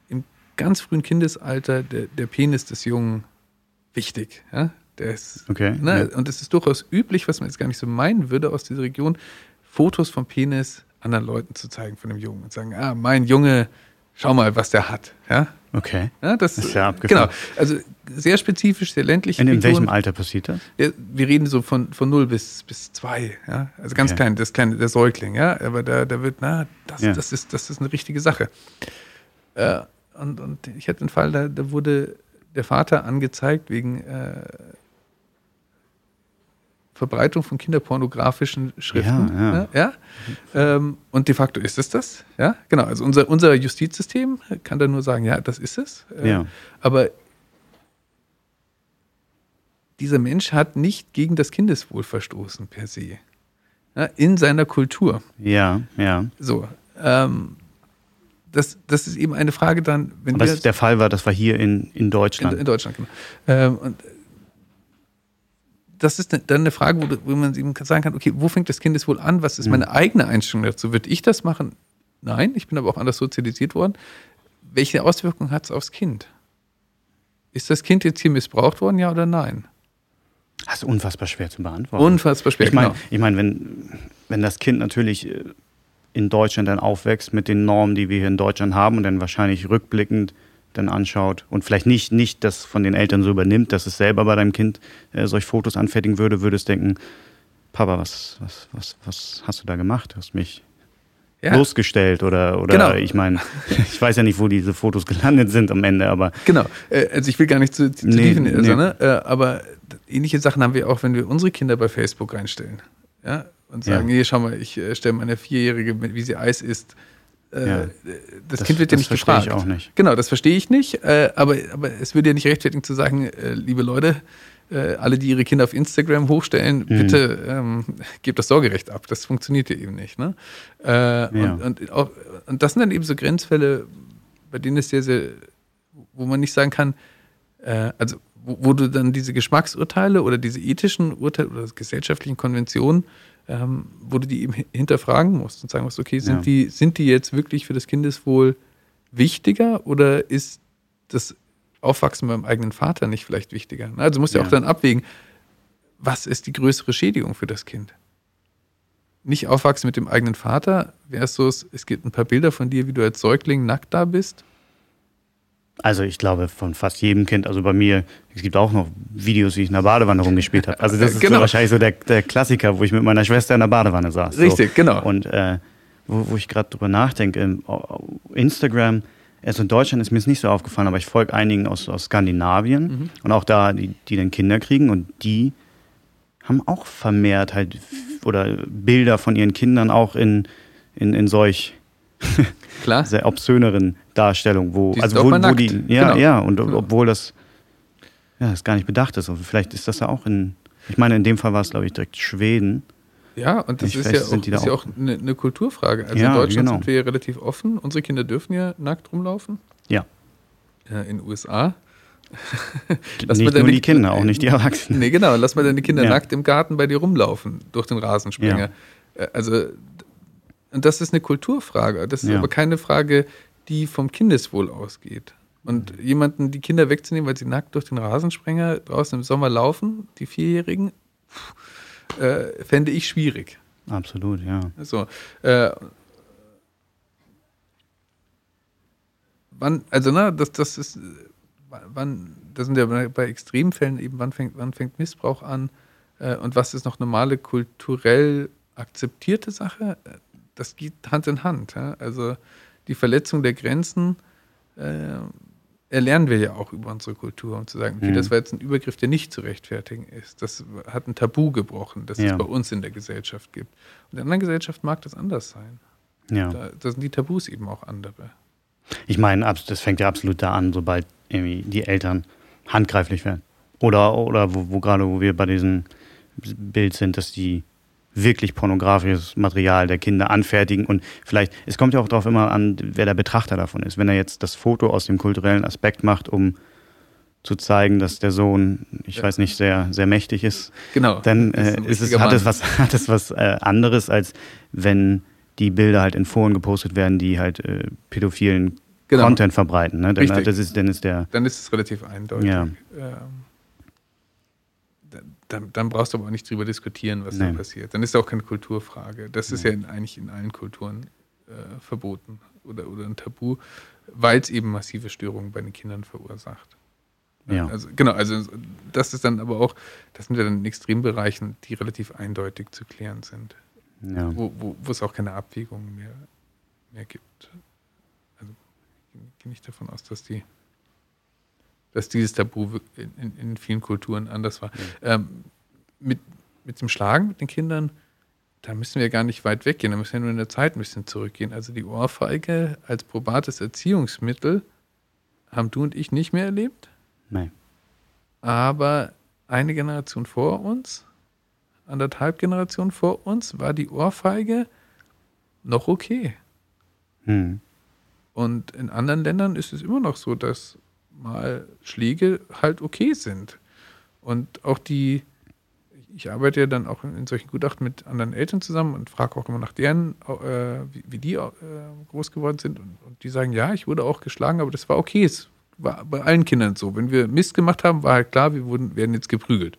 im ganz frühen Kindesalter der, der Penis des Jungen wichtig. Ja? Ist, Okay. ne? Und es ist durchaus üblich, was man jetzt gar nicht so meinen würde aus dieser Region, Fotos vom Penis anderen Leuten zu zeigen von dem Jungen und sagen, ah, mein Junge, schau mal, was der hat. Ja? Okay. Ja, das, Das ist ja abgefahren. Genau, also sehr spezifisch, sehr ländliche In, in welchem Alter passiert das? Ja, wir reden so von, von 0 bis, bis 2, ja. Also ganz Okay. klein, das kleine, der Säugling, ja. Aber da, da wird, na, das, Ja. das, ist, das ist eine richtige Sache. Äh, und, und ich hatte einen Fall, da, da wurde der Vater angezeigt wegen äh, Verbreitung von kinderpornografischen Schriften. Ja, ja. ja? Ähm, und de facto ist es das. Ja, genau. Also unser, unser Justizsystem kann da nur sagen, ja, das ist es. Äh, Ja. Aber dieser Mensch hat nicht gegen das Kindeswohl verstoßen per se. Ja, in seiner Kultur. Ja, ja. So. Ähm, das, das ist eben eine Frage dann, wenn Aber wir der Fall war, das war hier in, in in, Deutschland. in Deutschland, genau. Ähm, und das ist dann eine Frage, wo, wo man eben sagen kann, okay, wo fängt das Kindeswohl an? Was ist Mhm. meine eigene Einstellung dazu? Würde ich das machen? Nein, ich bin aber auch anders sozialisiert worden. Welche Auswirkungen hat es aufs Kind? Ist das Kind jetzt hier missbraucht worden, ja oder nein? das ist unfassbar schwer zu beantworten. Unfassbar schwer. Ich meine, genau. ich mein, wenn, wenn das Kind natürlich äh, in Deutschland dann aufwächst mit den Normen, die wir hier in Deutschland haben und dann wahrscheinlich rückblickend dann anschaut und vielleicht nicht, nicht das von den Eltern so übernimmt, dass es selber bei deinem Kind äh, solch Fotos anfertigen würde, würde es denken, Papa, was, was, was, was hast du da gemacht? Du hast mich ja, bloßgestellt oder, oder Genau. ich meine, (laughs) ich weiß ja nicht, wo diese Fotos gelandet sind am Ende, aber Genau. Äh, Also ich will gar nicht zu, zu Nee, tief in also, nee. ne? Äh, aber ähnliche Sachen haben wir auch, wenn wir unsere Kinder bei Facebook reinstellen. Ja? Und sagen, Ja. hier, schau mal, ich äh, stelle meine Vierjährige, mit, wie sie Eis isst. Äh, Ja. Das, Das- Kind wird ja das nicht verstehe gefragt. ich auch nicht. Genau, das verstehe ich nicht. Äh, aber, aber es würde ja nicht rechtfertigen zu sagen, äh, liebe Leute, alle, die ihre Kinder auf Instagram hochstellen, mhm. bitte ähm, gebt das Sorgerecht ab. Das funktioniert ja eben nicht. Ne? Äh, ja. und, und, auch, und das sind dann eben so Grenzfälle, bei denen es sehr, sehr, wo man nicht sagen kann, äh, also wo, wo, du dann diese Geschmacksurteile oder diese ethischen Urteile oder gesellschaftlichen Konventionen, ähm, wo du die eben hinterfragen musst und sagen musst, okay, sind, ja. die, sind die jetzt wirklich für das Kindeswohl wichtiger oder ist das Aufwachsen beim eigenen Vater nicht vielleicht wichtiger? Also musst du ja. auch dann abwägen, was ist die größere Schädigung für das Kind? Nicht aufwachsen mit dem eigenen Vater versus es gibt ein paar Bilder von dir, wie du als Säugling nackt da bist also ich glaube von fast jedem Kind, also bei mir, es gibt auch noch Videos, wie ich in der Badewanne rumgespielt habe. Also das ist genau. so wahrscheinlich so der, der, Klassiker, wo ich mit meiner Schwester in der Badewanne saß. Richtig, so. genau. Und äh, wo, wo ich gerade drüber nachdenke, Instagram, also in Deutschland ist mir es nicht so aufgefallen, aber ich folge einigen aus, aus Skandinavien mhm. und auch da, die, die dann Kinder kriegen und die haben auch vermehrt halt oder Bilder von ihren Kindern auch in, in, in solch Klar. (laughs) sehr obszöneren Darstellung, wo, die also wo, wo die, ja, genau. ja, und genau. obwohl das, ja, das gar nicht bedacht ist. Also vielleicht ist das ja auch in, ich meine, in dem Fall war es, glaube ich, direkt Schweden. Ja, und das ist, ja auch, ist ja auch, eine, eine Kulturfrage. Also ja, in Deutschland genau. sind wir ja relativ offen. Unsere Kinder dürfen ja nackt rumlaufen. Ja. ja in den USA. lass nicht nur die Kinder, auch nicht die (laughs) Erwachsenen. Nee, genau. Lass mal deine Kinder ja. nackt im Garten bei dir rumlaufen, durch den Rasensprenger. Äh, also und das ist eine Kulturfrage. Das ist aber keine Frage, die vom Kindeswohl ausgeht. Und mhm. jemanden, die Kinder wegzunehmen, weil sie nackt durch den Rasensprenger draußen im Sommer laufen, die Vierjährigen, äh, fände ich schwierig. Absolut, ja. So, äh, wann, also, ne, das, das ist, wann, das sind ja bei Extremfällen eben, wann fängt, wann fängt Missbrauch an äh, und was ist noch normale kulturell akzeptierte Sache? das geht Hand in Hand. Ja? Also die Verletzung der Grenzen äh, erlernen wir ja auch über unsere Kultur, um zu sagen, okay, mhm. das war jetzt ein Übergriff, der nicht zu rechtfertigen ist. Das hat ein Tabu gebrochen, das ja. es bei uns in der Gesellschaft gibt. Und in einer anderen Gesellschaft mag das anders sein. Ja. Da, da sind die Tabus eben auch andere. Ich meine, das fängt ja absolut da an, sobald irgendwie die Eltern handgreiflich werden. Oder, oder wo, wo gerade, wo wir bei diesem Bild sind, dass die wirklich pornografisches Material der Kinder anfertigen. Und vielleicht, es kommt ja auch darauf immer an, wer der Betrachter davon ist. Wenn er jetzt das Foto aus dem kulturellen Aspekt macht, um zu zeigen, dass der Sohn, ich ja. weiß nicht, sehr, sehr mächtig ist, genau. dann äh, ist es, hat, es was, (laughs) hat es was äh, anderes, als wenn die Bilder halt in Foren gepostet werden, die halt äh, pädophilen genau. Content verbreiten. Ne? Dann, das ist, dann ist der. Dann ist es relativ eindeutig. Ja. Ähm, dann, dann, brauchst du aber auch nicht drüber diskutieren, was Nein. da passiert. Dann ist es auch keine Kulturfrage. Das ist ja in, eigentlich in allen Kulturen äh, verboten oder, oder ein Tabu, weil es eben massive Störungen bei den Kindern verursacht. Ja. Also, genau, also das ist dann aber auch, das sind wir dann in Extrembereichen, die relativ eindeutig zu klären sind. Ja. Wo, wo, wo es auch keine Abwägungen mehr, mehr gibt. Also gehe ich davon aus, dass die dass dieses Tabu in, in, vielen Kulturen anders war. Ja. Ähm, mit, mit dem Schlagen mit den Kindern, da müssen wir gar nicht weit weggehen, da müssen wir nur in der Zeit ein bisschen zurückgehen. Also die Ohrfeige als probates Erziehungsmittel haben du und ich nicht mehr erlebt. Nein. Aber eine Generation vor uns, anderthalb Generationen vor uns, war die Ohrfeige noch okay. Hm. Und in anderen Ländern ist es immer noch so, dass mal Schläge halt okay sind. Und auch die, ich arbeite ja dann auch in solchen Gutachten mit anderen Eltern zusammen und frage auch immer nach deren, äh, wie, wie, die äh, groß geworden sind. Und, und, die sagen, ja, ich wurde auch geschlagen, aber das war okay. Es war bei allen Kindern so. Wenn wir Mist gemacht haben, war halt klar, wir wurden, werden jetzt geprügelt.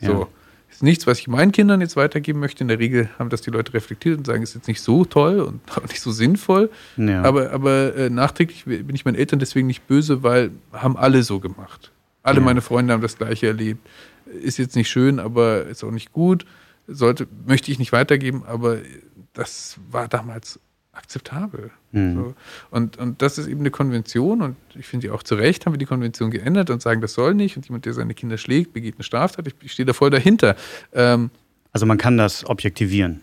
Ja. So ist nichts, was ich meinen Kindern jetzt weitergeben möchte. In der Regel haben das die Leute reflektiert und sagen, es ist jetzt nicht so toll und (laughs) auch nicht so sinnvoll. Ja. Aber, aber äh, nachträglich bin ich meinen Eltern deswegen nicht böse, weil haben alle so gemacht. Alle ja. meine Freunde haben das Gleiche erlebt. Ist jetzt nicht schön, aber ist auch nicht gut. Sollte, möchte ich nicht weitergeben, aber das war damals akzeptabel. Mhm. So. Und, und das ist eben eine Konvention und ich finde auch zu Recht haben wir die Konvention geändert und sagen, das soll nicht und jemand, der seine Kinder schlägt, begeht eine Straftat. Ich, ich stehe da voll dahinter. Ähm, also man kann das objektivieren.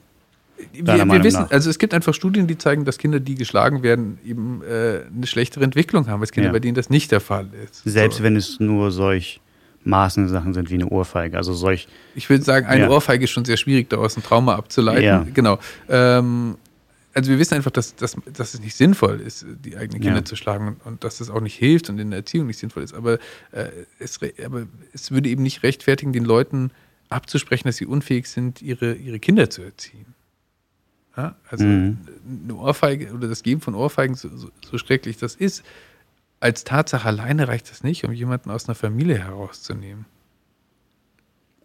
Wir, wir wissen, nach. also es gibt einfach Studien, die zeigen, dass Kinder, die geschlagen werden, eben äh, eine schlechtere Entwicklung haben, als Kinder, ja. bei denen das nicht der Fall ist. Selbst so. wenn es nur solch maßende Sachen sind wie eine Ohrfeige. Also solch. Ich würde sagen, eine ja. Ohrfeige ist schon sehr schwierig, daraus ein Trauma abzuleiten. Ja. Genau. Ähm, also wir wissen einfach, dass, dass, dass es nicht sinnvoll ist, die eigenen Kinder ja. zu schlagen und, und, dass es auch nicht hilft und in der Erziehung nicht sinnvoll ist. Aber, äh, es, aber es würde eben nicht rechtfertigen, den Leuten abzusprechen, dass sie unfähig sind, ihre, ihre Kinder zu erziehen. Ja? Also mhm. eine Ohrfeige oder das Geben von Ohrfeigen, so, so, so schrecklich das ist, als Tatsache alleine reicht das nicht, um jemanden aus einer Familie herauszunehmen.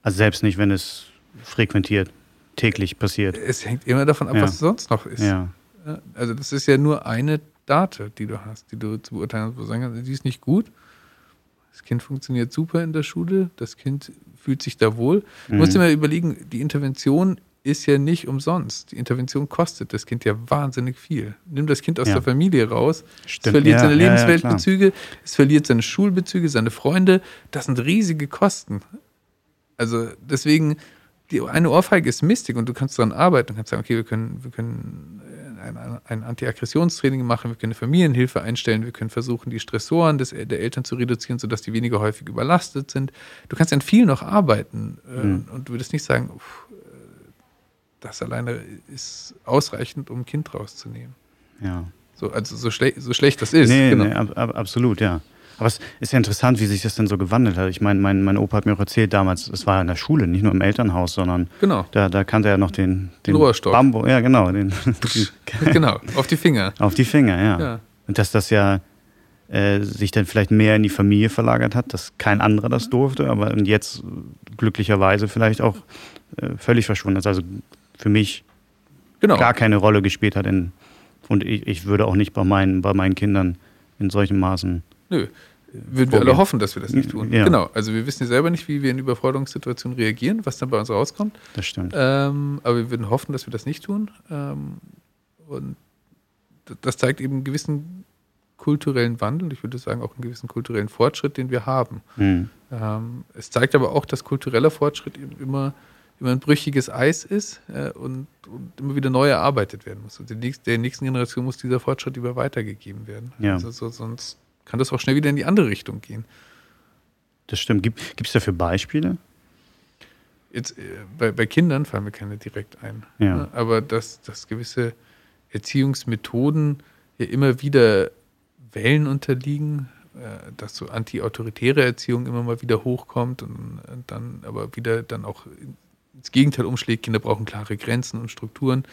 Also selbst nicht, wenn es frequentiert, täglich passiert. Es hängt immer davon ab, ja. was sonst noch ist. Ja. Also das ist ja nur eine Date, die du hast, die du zu beurteilen hast, wo du sagen kannst, die ist nicht gut. Das Kind funktioniert super in der Schule, das Kind fühlt sich da wohl. Du musst mhm. dir mal überlegen, die Intervention ist ja nicht umsonst. Die Intervention kostet das Kind ja wahnsinnig viel. Nimm das Kind aus ja. der Familie raus, Stimmt. es verliert ja, seine Lebensweltbezüge, ja, es verliert seine Schulbezüge, seine Freunde. Das sind riesige Kosten. Also deswegen, die, eine Ohrfeige ist mistig und du kannst daran arbeiten und kannst sagen, okay, wir können, wir können ein, ein Anti-Aggressionstraining machen, wir können eine Familienhilfe einstellen, wir können versuchen, die Stressoren des, der Eltern zu reduzieren, sodass die weniger häufig überlastet sind. Du kannst an viel noch arbeiten mhm. und du würdest nicht sagen, uff, das alleine ist ausreichend, um ein Kind rauszunehmen. Ja. So, also so, schle so schlecht das ist. Nee, genau. nee ab, ab, absolut, ja. Aber es ist ja interessant, wie sich das denn so gewandelt hat. Ich meine, mein, mein Opa hat mir auch erzählt damals, es war in der Schule, nicht nur im Elternhaus, sondern genau. da, da kannte er noch den, den Rohrstock. Bambo, ja genau. Den, (laughs) (laughs) (laughs) genau, auf die Finger. Auf die Finger, ja. ja. Und dass das ja äh, sich dann vielleicht mehr in die Familie verlagert hat, dass kein anderer das durfte, aber jetzt glücklicherweise vielleicht auch äh, völlig verschwunden ist. Also für mich genau. gar keine Rolle gespielt hat. In, und ich, ich würde auch nicht bei meinen, bei meinen Kindern in solchen Maßen. Nö. Würden wir alle hoffen, dass wir das nicht tun. Ja. Genau. Also wir wissen ja selber nicht, wie wir in Überforderungssituationen reagieren, was dann bei uns rauskommt. Das stimmt. Ähm, aber wir würden hoffen, dass wir das nicht tun. Ähm, und das zeigt eben einen gewissen kulturellen Wandel, ich würde sagen auch einen gewissen kulturellen Fortschritt, den wir haben. Mhm. Ähm, es zeigt aber auch, dass kultureller Fortschritt eben immer immer ein brüchiges Eis ist äh, und, und, immer wieder neu erarbeitet werden muss. Und der nächsten Generation muss dieser Fortschritt über weitergegeben werden. Ja. Also, so, sonst kann das auch schnell wieder in die andere Richtung gehen. Das stimmt. Gibt es dafür Beispiele? Jetzt, äh, bei, bei, Kindern fallen mir keine direkt ein. Ja. Ne? Aber dass, dass gewisse Erziehungsmethoden ja immer wieder Wellen unterliegen, äh, dass so anti-autoritäre Erziehung immer mal wieder hochkommt und, und dann aber wieder dann auch ins Gegenteil umschlägt, Kinder brauchen klare Grenzen und Strukturen.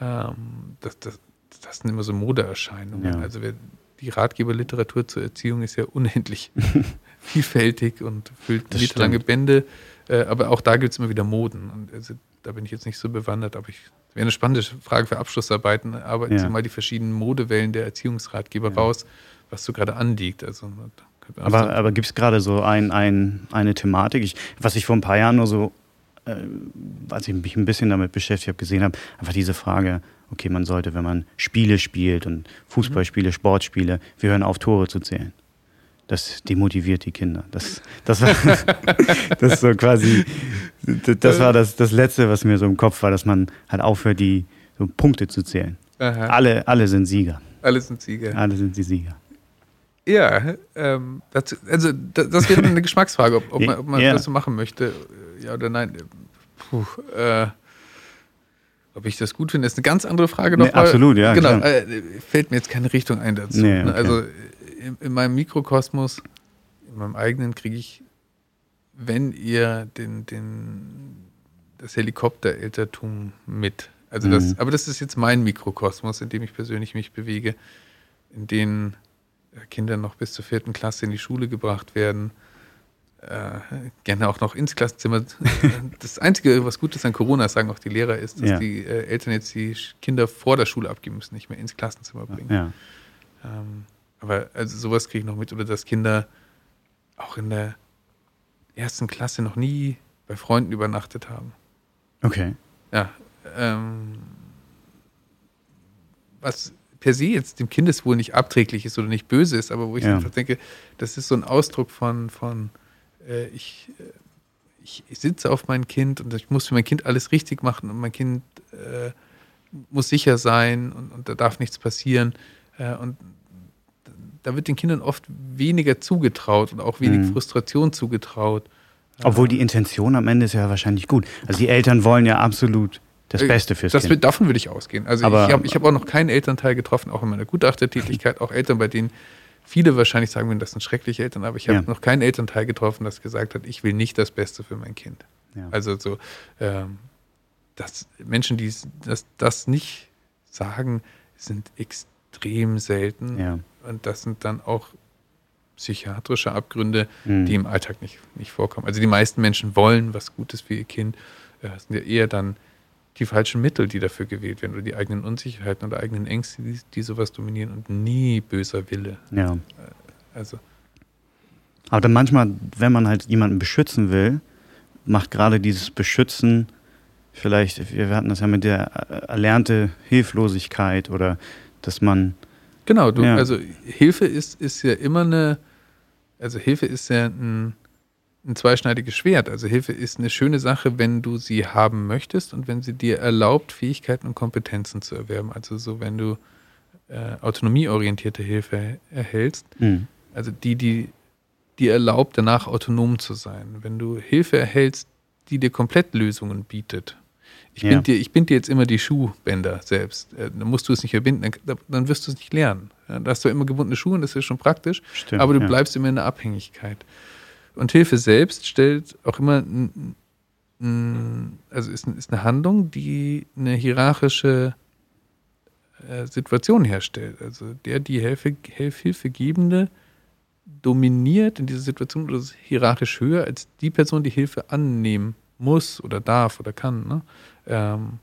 Ähm, das, das, das sind immer so Modeerscheinungen. Ja. Also wer, die Ratgeberliteratur zur Erziehung ist ja unendlich (laughs) vielfältig und füllt meterlange Bände. Äh, aber auch da gibt es immer wieder Moden. Und also, da bin ich jetzt nicht so bewandert, aber ich wäre eine spannende Frage für Abschlussarbeiten. Arbeiten ja. Sie mal die verschiedenen Modewellen der Erziehungsratgeber ja. raus, was so gerade anliegt. Also, aber, aber gibt es gerade so ein, ein, eine Thematik, ich, was ich vor ein paar Jahren nur so äh, als ich mich ein bisschen damit beschäftigt habe, gesehen habe, einfach diese Frage, okay, man sollte, wenn man Spiele spielt und Fußballspiele, Sportspiele, wir hören auf, Tore zu zählen. Das demotiviert die Kinder. Das, das war (laughs) das so quasi, das war das, das Letzte, was mir so im Kopf war, dass man halt aufhört, die so Punkte zu zählen. Alle, alle sind Sieger. Alle sind Sieger. Alle sind die Sieger. Ja, ähm, das, also das, wäre eine Geschmacksfrage, ob, ob man, ob man ja. das so machen möchte ja oder nein. Puh, äh, ob ich das gut finde, ist eine ganz andere Frage nochmal. Nee, absolut, ja. Genau, äh, fällt mir jetzt keine Richtung ein dazu. Nee, ne? okay. Also in, in, meinem Mikrokosmos, in meinem eigenen, kriege ich, wenn ihr den, den, das Helikoptereltertum mit. Also das, mhm. aber das ist jetzt mein Mikrokosmos, in dem ich persönlich mich bewege, in dem Kinder noch bis zur vierten Klasse in die Schule gebracht werden äh, gerne auch noch ins Klassenzimmer. (laughs) Das Einzige, was gut ist an Corona, sagen auch die Lehrer, ist, dass ja. die äh, Eltern jetzt die Kinder vor der Schule abgeben müssen, nicht mehr ins Klassenzimmer bringen. Ja. Ähm, aber also sowas kriege ich noch mit. Oder dass Kinder auch in der ersten Klasse noch nie bei Freunden übernachtet haben. Okay. Ja. Ähm, was per se jetzt dem Kindeswohl nicht abträglich ist oder nicht böse ist, aber wo ich ja. einfach denke, das ist so ein Ausdruck von, von äh, ich, äh, ich, ich, sitze auf mein Kind und ich muss für mein Kind alles richtig machen und mein Kind äh, muss sicher sein und, und, da darf nichts passieren. Äh, und da wird den Kindern oft weniger zugetraut und auch wenig Mhm. Frustration zugetraut. Obwohl die Intention am Ende ist ja wahrscheinlich gut. Also die Eltern wollen ja absolut das Äh, Beste fürs das Kind. davon würde ich ausgehen. Also Aber- ich habe ich hab auch noch keinen Elternteil getroffen, auch in meiner Gutachtertätigkeit, auch Eltern, bei denen viele wahrscheinlich sagen würden, das sind schreckliche Eltern, aber ich habe Ja. noch keinen Elternteil getroffen, das gesagt hat, ich will nicht das Beste für mein Kind. ja. Also so, ähm, dass Menschen, die das, das nicht sagen, sind extrem selten. ja. Und das sind dann auch psychiatrische Abgründe, Mhm. die im Alltag nicht, nicht vorkommen. Also die meisten Menschen wollen was Gutes für ihr Kind. Äh, Es sind ja eher dann die falschen Mittel, die dafür gewählt werden oder die eigenen Unsicherheiten oder eigenen Ängste, die, die sowas dominieren und nie böser Wille. ja. Also Aber dann manchmal, wenn man halt jemanden beschützen will, macht gerade dieses Beschützen vielleicht, wir hatten das ja mit der äh, erlernte Hilflosigkeit oder dass man, Genau, du, Ja. also Hilfe ist, ist ja immer eine, also Hilfe ist ja ein, ein zweischneidiges Schwert. Also Hilfe ist eine schöne Sache, wenn du sie haben möchtest und wenn sie dir erlaubt, Fähigkeiten und Kompetenzen zu erwerben. Also so, wenn du äh, autonomieorientierte Hilfe erhältst, hm, also die, die dir erlaubt, danach autonom zu sein. Wenn du Hilfe erhältst, die dir komplett Lösungen bietet. Ich, Ja. bind dir, ich bind dir jetzt immer die Schuhbänder selbst. Äh, Dann musst du es nicht verbinden, dann, dann wirst du es nicht lernen. Ja, Da hast du immer gebundene Schuhe und das ist schon praktisch, stimmt. aber du ja. bleibst immer in der Abhängigkeit. Und Hilfe selbst stellt auch immer, also ist, ist eine Handlung, die eine hierarchische äh, Situation herstellt. Also der, die Hilfe, Hilf, Hilfegebende dominiert in dieser Situation oder ist hierarchisch höher als die Person, die Hilfe annehmen muss oder darf oder kann. Ne? Ähm,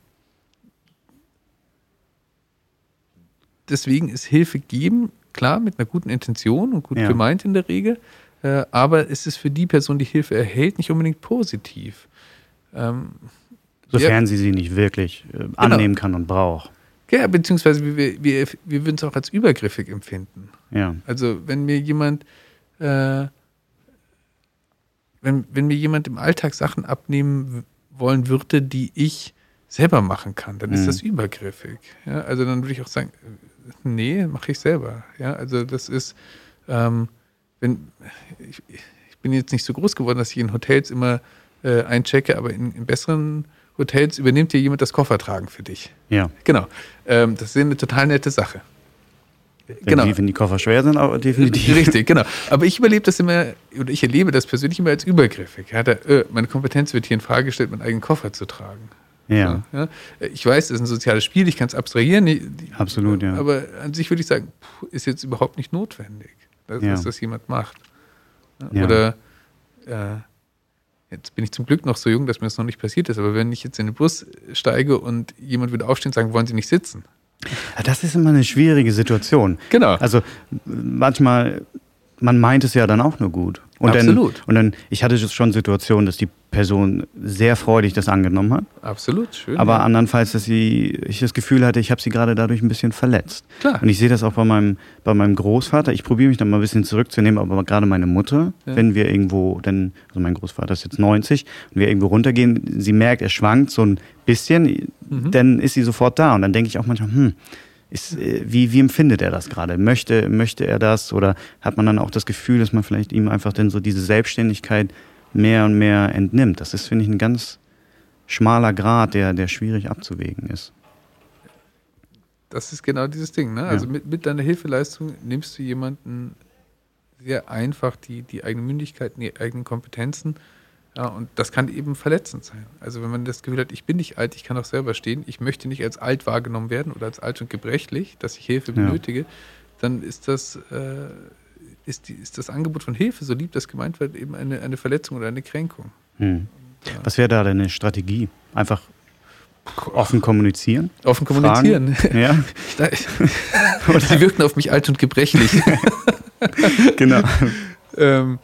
deswegen ist Hilfe geben, klar, mit einer guten Intention und gut Ja. gemeint in der Regel, äh, aber es ist für die Person, die Hilfe erhält, nicht unbedingt positiv. Ähm, Sofern sie sie nicht wirklich äh, Genau. annehmen kann und braucht. ja, beziehungsweise wir, wir, wir würden es auch als übergriffig empfinden. Ja, Also wenn mir jemand, äh, wenn, wenn mir jemand im Alltag Sachen abnehmen wollen würde, die ich selber machen kann, dann ist Mhm. das übergriffig. Ja, also dann würde ich auch sagen, äh, nee, mache ich selber. Ja, also das ist, ähm, wenn ich, ich bin jetzt nicht so groß geworden, dass ich in Hotels immer äh, einchecke, aber in, in besseren Hotels übernimmt dir jemand das Koffertragen für dich. ja. Genau. Ähm, das ist eine total nette Sache. Wenn, die, wenn die Koffer schwer sind, aber definitiv. (laughs) Richtig, genau. Aber ich überlebe das immer, oder ich erlebe das persönlich immer als übergriffig. Ja, da, äh, meine Kompetenz wird hier in Frage gestellt, meinen eigenen Koffer zu tragen. Ja, Ja, ich weiß, das ist ein soziales Spiel, ich kann es abstrahieren. Absolut, ja. Aber an sich würde ich sagen, ist jetzt überhaupt nicht notwendig, dass, Ja. dass das jemand macht. Ja. Oder äh, jetzt bin ich zum Glück noch so jung, dass mir das noch nicht passiert ist, aber wenn ich jetzt in den Bus steige und jemand würde aufstehen und sagen, wollen Sie nicht sitzen? Das ist immer eine schwierige Situation. Genau. Also manchmal, man meint es ja dann auch nur gut. Und Absolut. Dann, und dann, ich hatte schon Situationen, dass die Person sehr freudig das angenommen hat, Absolut, schön. aber ja. andernfalls, dass sie, ich das Gefühl hatte, ich habe sie gerade dadurch ein bisschen verletzt. Klar. Und ich sehe das auch bei meinem, bei meinem Großvater. Ich probiere mich dann mal ein bisschen zurückzunehmen, aber gerade meine Mutter, Ja. wenn wir irgendwo, denn, also mein Großvater ist jetzt 90, und wir irgendwo runtergehen, sie merkt, er schwankt so ein bisschen, Mhm. dann ist sie sofort da. Und dann denke ich auch manchmal, hm, ist, äh, wie, wie empfindet er das gerade? Möchte, möchte er das? Oder hat man dann auch das Gefühl, dass man vielleicht ihm einfach dann so diese Selbstständigkeit mehr und mehr entnimmt? Das ist, finde ich, ein ganz schmaler Grad, der, der schwierig abzuwägen ist. Das ist genau dieses Ding. Ne? Also mit, mit deiner Hilfeleistung nimmst du jemanden sehr einfach die, die eigenen Mündigkeiten, die eigenen Kompetenzen. Ja, und das kann eben verletzend sein. Also wenn man das Gefühl hat, ich bin nicht alt, ich kann auch selber stehen, ich möchte nicht als alt wahrgenommen werden oder als alt und gebrechlich, dass ich Hilfe Ja. benötige, dann ist das, äh, ist, die, ist das Angebot von Hilfe, so lieb das gemeint wird, eben eine, eine Verletzung oder eine Kränkung. Hm. Was wäre da deine Strategie? Einfach offen kommunizieren? Offen kommunizieren. Fragen? (laughs) Ja, (laughs) Sie wirkten auf mich alt und gebrechlich. (laughs) genau. ähm,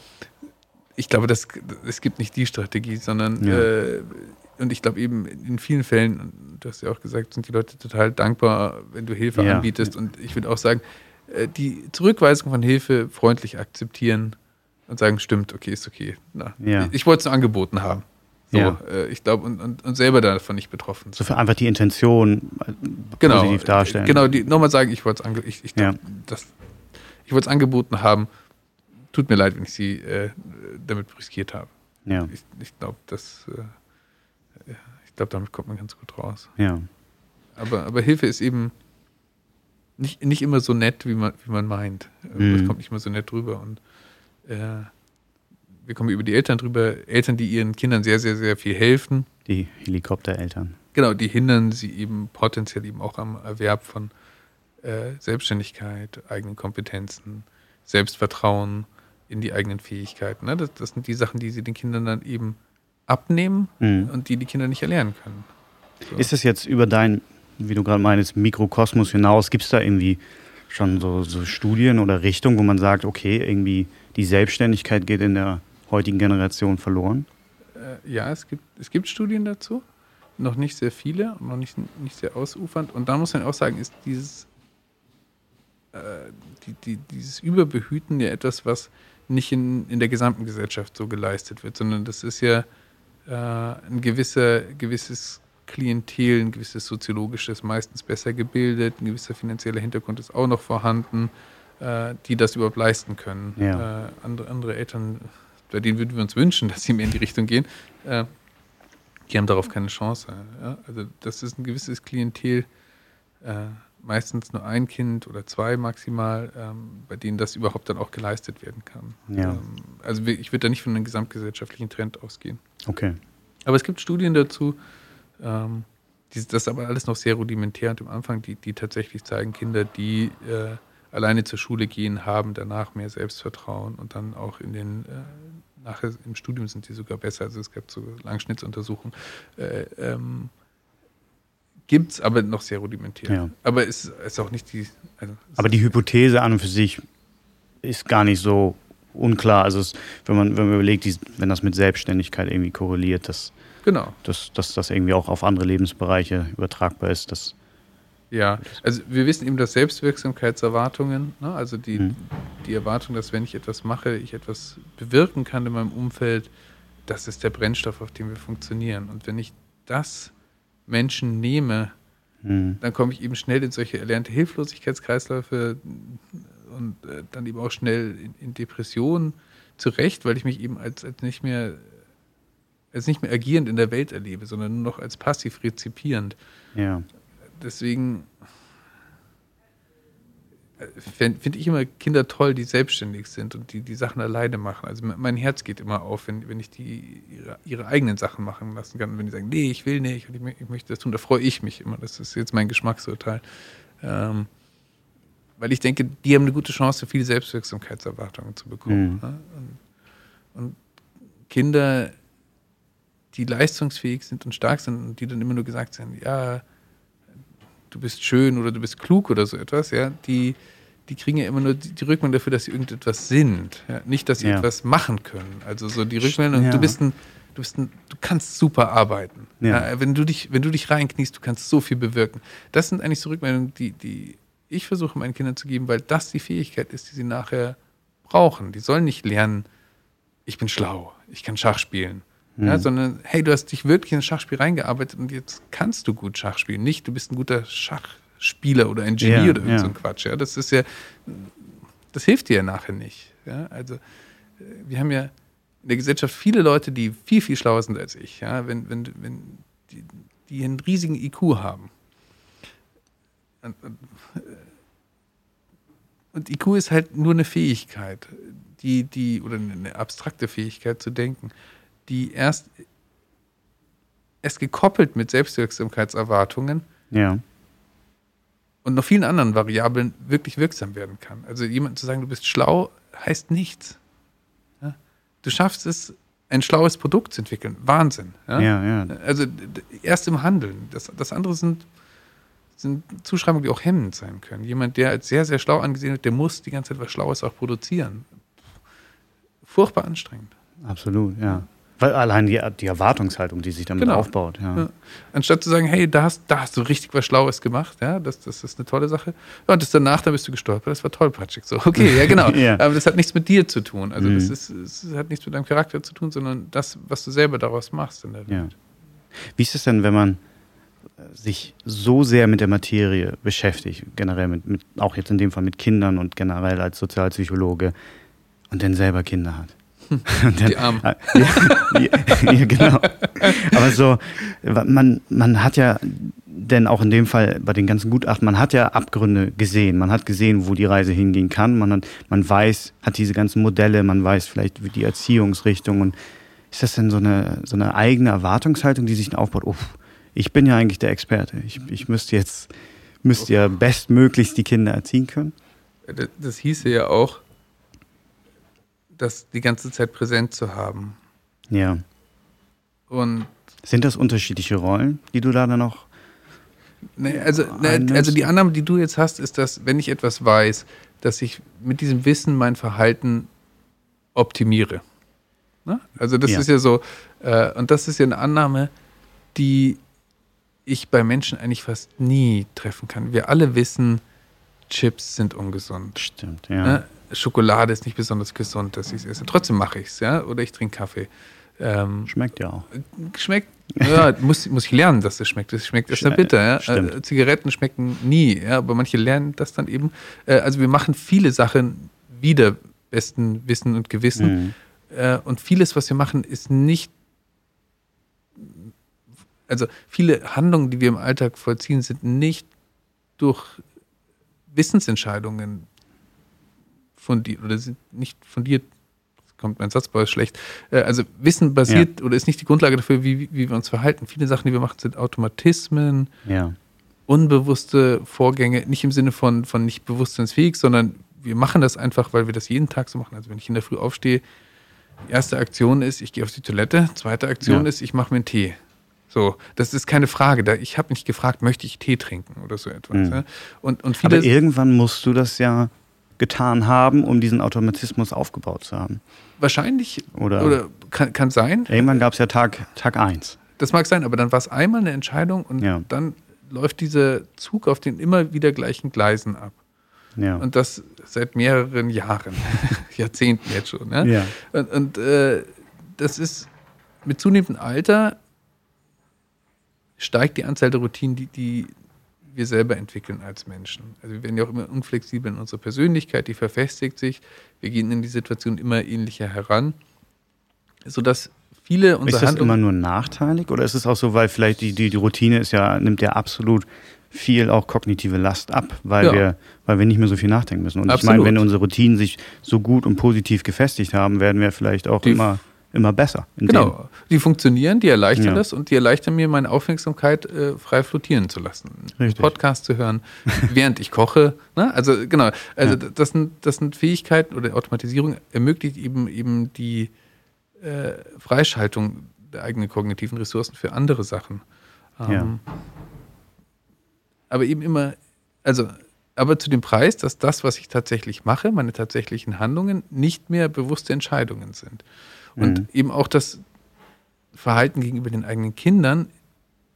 ich glaube, das, es gibt nicht die Strategie, sondern Ja. äh, und ich glaube eben in vielen Fällen, du hast ja auch gesagt, sind die Leute total dankbar, wenn du Hilfe Ja. anbietest. Und ich würde auch sagen, äh, die Zurückweisung von Hilfe freundlich akzeptieren und sagen, stimmt, okay, ist okay. Na, Ja. Ich wollte es nur angeboten haben. So, Ja. äh, ich glaube, und, und, und selber davon nicht betroffen So für einfach die Intention äh, genau, positiv darstellen. Genau, die, nochmal sagen, ich wollte es ich, ich, Ja. das, ich wollte es angeboten haben. Tut mir leid, wenn ich sie äh, damit riskiert habe. Ja. Ich, ich glaube, das, äh, ich glaube, damit kommt man ganz gut raus. Ja. Aber, aber Hilfe ist eben nicht, nicht immer so nett, wie man, wie man meint. Mhm. Das kommt nicht immer so nett drüber. Und äh, wir kommen über die Eltern drüber, Eltern, die ihren Kindern sehr, sehr, sehr viel helfen. Die Helikoptereltern. Genau, die hindern sie eben potenziell eben auch am Erwerb von äh, Selbstständigkeit, eigenen Kompetenzen, Selbstvertrauen in die eigenen Fähigkeiten. Ne? Das, das sind die Sachen, die sie den Kindern dann eben abnehmen Mhm. und die die Kinder nicht erlernen können. So. Ist es jetzt über dein, wie du gerade meinst, Mikrokosmos hinaus, gibt es da irgendwie schon so, so Studien oder Richtungen, wo man sagt, okay, irgendwie die Selbstständigkeit geht in der heutigen Generation verloren? Äh, ja, es gibt, es gibt Studien dazu, noch nicht sehr viele und noch nicht, nicht sehr ausufernd. Und da muss man auch sagen, ist dieses, äh, die, die, dieses Überbehüten ja etwas, was nicht in, in der gesamten Gesellschaft so geleistet wird, sondern das ist ja äh, ein gewisser, gewisses Klientel, ein gewisses soziologisches, meistens besser gebildet, ein gewisser finanzieller Hintergrund ist auch noch vorhanden, äh, die das überhaupt leisten können. Ja. Äh, andere, andere Eltern, bei denen würden wir uns wünschen, dass sie mehr in die Richtung gehen, äh, die haben darauf keine Chance. Ja? Also das ist ein gewisses Klientel, äh, meistens nur ein Kind oder zwei maximal, ähm, bei denen das überhaupt dann auch geleistet werden kann. Ja. Ähm, also ich würde da nicht von einem gesamtgesellschaftlichen Trend ausgehen. Okay. Aber es gibt Studien dazu, ähm, die, das ist aber alles noch sehr rudimentär und am Anfang, die, die tatsächlich zeigen, Kinder, die äh, alleine zur Schule gehen, haben danach mehr Selbstvertrauen und dann auch in den, äh, nachher im Studium sind die sogar besser. Also es gab so Langschnittsuntersuchungen. Äh, ähm, Gibt es aber noch sehr rudimentär. Ja. Aber es ist auch nicht die. Also Aber die Hypothese an und für sich ist gar nicht so unklar. Also es, wenn, man, wenn man überlegt, wenn das mit Selbstständigkeit irgendwie korreliert, dass, genau. dass, dass das irgendwie auch auf andere Lebensbereiche übertragbar ist. Das, Ja, also wir wissen eben, dass Selbstwirksamkeitserwartungen, ne, also die, Mhm. die Erwartung, dass wenn ich etwas mache, ich etwas bewirken kann in meinem Umfeld, das ist der Brennstoff, auf dem wir funktionieren. Und wenn ich das Menschen nehme, hm, dann komme ich eben schnell in solche erlernte Hilflosigkeitskreisläufe und äh, dann eben auch schnell in, in Depressionen zurecht, weil ich mich eben als, als nicht mehr als nicht mehr agierend in der Welt erlebe, sondern nur noch als passiv rezipierend ja. deswegen finde find ich immer Kinder toll, die selbstständig sind und die die Sachen alleine machen. Also me- mein Herz geht immer auf, wenn, wenn ich die ihre, ihre eigenen Sachen machen lassen kann. Und wenn die sagen, nee, ich will nicht und ich, ich möchte das tun, da freue ich mich immer. Das ist jetzt mein Geschmacksurteil. Ähm, weil ich denke, die haben eine gute Chance, viele Selbstwirksamkeitserwartungen zu bekommen. Mhm. Ne? Und, und Kinder, die leistungsfähig sind und stark sind und die dann immer nur gesagt sind, ja, du bist schön oder du bist klug oder so etwas, ja, die, die kriegen ja immer nur die, die Rückmeldung dafür, dass sie irgendetwas sind. Ja? Nicht, dass sie Ja. etwas machen können. Also so die Rückmeldung, Ja. du bist ein, du bist ein, du kannst super arbeiten. Wenn du dich, wenn du dich reinkniest, du kannst so viel bewirken. Das sind eigentlich so Rückmeldungen, die, die ich versuche meinen Kindern zu geben, weil das die Fähigkeit ist, die sie nachher brauchen. Die sollen nicht lernen, ich bin schlau, ich kann Schach spielen. Ja, Mhm. sondern, hey, du hast dich wirklich in das Schachspiel reingearbeitet und jetzt kannst du gut Schach spielen. Nicht, du bist ein guter Schachspieler oder ein Genie Ja, oder irgend so ein Quatsch. Ja, das ist ja, das hilft dir ja nachher nicht. Ja, also, äh, wir haben ja in der Gesellschaft viele Leute, die viel, viel schlauer sind als ich. Ja, wenn, wenn, wenn die, die einen riesigen IQ haben. Und, und, äh, und IQ ist halt nur eine Fähigkeit, die, die, oder eine abstrakte Fähigkeit zu denken, die erst, erst gekoppelt mit Selbstwirksamkeitserwartungen Ja. und noch vielen anderen Variablen wirklich wirksam werden kann. Also jemand zu sagen, du bist schlau, heißt nichts. Ja? Du schaffst es, ein schlaues Produkt zu entwickeln. Wahnsinn. Ja? Ja, ja. Also erst im Handeln. Das, das andere sind, sind Zuschreibungen, die auch hemmend sein können. Jemand, der als sehr, sehr schlau angesehen wird, der muss die ganze Zeit was Schlaues auch produzieren. Furchtbar anstrengend. Absolut, ja. Weil allein die, die Erwartungshaltung, die sich damit Genau. aufbaut, ja. Ja. Anstatt zu sagen, hey, da hast, da hast du richtig was Schlaues gemacht, ja, das, das ist eine tolle Sache. Ja, und das danach, da bist du gestolpert, das war toll, Patrick. So, okay, ja, genau. (laughs) Ja. Aber das hat nichts mit dir zu tun. Also, das Mhm. ist, es hat nichts mit deinem Charakter zu tun, sondern das, was du selber daraus machst in der. Welt. Wie ist es denn, wenn man, sich so sehr mit der Materie beschäftigt, generell mit, mit, auch jetzt in dem Fall mit Kindern und generell als Sozialpsychologe und dann selber Kinder hat. Dann, die Armen. Ja, ja, ja, genau. Aber so, man, man hat ja denn auch in dem Fall bei den ganzen Gutachten, man hat ja Abgründe gesehen. Man hat gesehen, wo die Reise hingehen kann. Man, hat, man weiß, hat diese ganzen Modelle, man weiß vielleicht die Erziehungsrichtung. Und ist das denn so eine, so eine eigene Erwartungshaltung, die sich aufbaut? Uff, ich bin ja eigentlich der Experte. Ich, ich müsste jetzt müsste ja bestmöglichst die Kinder erziehen können. Das, das hieße ja auch, das die ganze Zeit präsent zu haben. Ja. Und sind das unterschiedliche Rollen, die du da dann noch Nee, also, also die Annahme, die du jetzt hast, ist, dass wenn ich etwas weiß, dass ich mit diesem Wissen mein Verhalten optimiere. Ne? Also das ja. ist ja so, äh, und das ist ja eine Annahme, die ich bei Menschen eigentlich fast nie treffen kann. Wir alle wissen, Chips sind ungesund. Stimmt, ja. Ne? Schokolade ist nicht besonders gesund, dass ich es esse. Trotzdem mache ich es, ja. Oder ich trinke Kaffee. Ähm, schmeckt ja auch. Schmeckt, ja, muss, muss ich lernen, dass es schmeckt. Es schmeckt erst bitter. Ja? Äh, Zigaretten schmecken nie, ja, aber manche lernen das dann eben. Äh, also wir machen viele Sachen wieder besten Wissen und Gewissen. Mhm. Äh, und vieles, was wir machen, ist nicht. Also viele Handlungen, die wir im Alltag vollziehen, sind nicht durch Wissensentscheidungen fundiert oder sind nicht fundiert kommt mein Satzbau ist schlecht. Äh, also Wissen basiert ja. oder ist nicht die Grundlage dafür, wie, wie wir uns verhalten. Viele Sachen, die wir machen, sind Automatismen, ja. unbewusste Vorgänge, nicht im Sinne von, von nicht bewusstseinsfähig, sondern wir machen das einfach, weil wir das jeden Tag so machen. Also wenn ich in der Früh aufstehe, erste Aktion ist, ich gehe auf die Toilette, zweite Aktion ja. ist, ich mache mir einen Tee. So, das ist keine Frage. Ich habe nicht gefragt, möchte ich Tee trinken oder so etwas. Mhm. Und, und Aber irgendwann musst du das ja getan haben, um diesen Automatismus aufgebaut zu haben. Wahrscheinlich. Oder, oder kann, kann sein. Irgendwann gab es ja Tag, Tag 1. Das mag sein, aber dann war es einmal eine Entscheidung und ja. dann läuft dieser Zug auf den immer wieder gleichen Gleisen ab. Ja. Und das seit mehreren Jahren, (laughs) Jahrzehnten jetzt schon. Ne? Ja. Und, und äh, das ist mit zunehmendem Alter steigt die Anzahl der Routinen, die, die wir selber entwickeln als Menschen. Also wir werden ja auch immer unflexibel in unserer Persönlichkeit, die verfestigt sich. Wir gehen in die Situation immer ähnlicher heran, sodass viele unserer Ist das Handlungen immer nur nachteilig oder ist es auch so, weil vielleicht die, die, die Routine ist ja, nimmt ja absolut viel auch kognitive Last ab, weil, ja. wir, weil wir nicht mehr so viel nachdenken müssen. Und Absolut. ich meine, wenn unsere Routinen sich so gut und positiv gefestigt haben, werden wir vielleicht auch die immer immer besser. Genau, die funktionieren, die erleichtern ja. das und die erleichtern mir meine Aufmerksamkeit äh, frei flottieren zu lassen. Richtig. Podcast zu hören, (laughs) während ich koche. Ne? Also genau, also ja. das, sind, das sind Fähigkeiten oder Automatisierung ermöglicht eben eben die äh, Freischaltung der eigenen kognitiven Ressourcen für andere Sachen. Ähm, ja. Aber eben immer, also aber zu dem Preis, dass das, was ich tatsächlich mache, meine tatsächlichen Handlungen, nicht mehr bewusste Entscheidungen sind. Und mhm. eben auch das Verhalten gegenüber den eigenen Kindern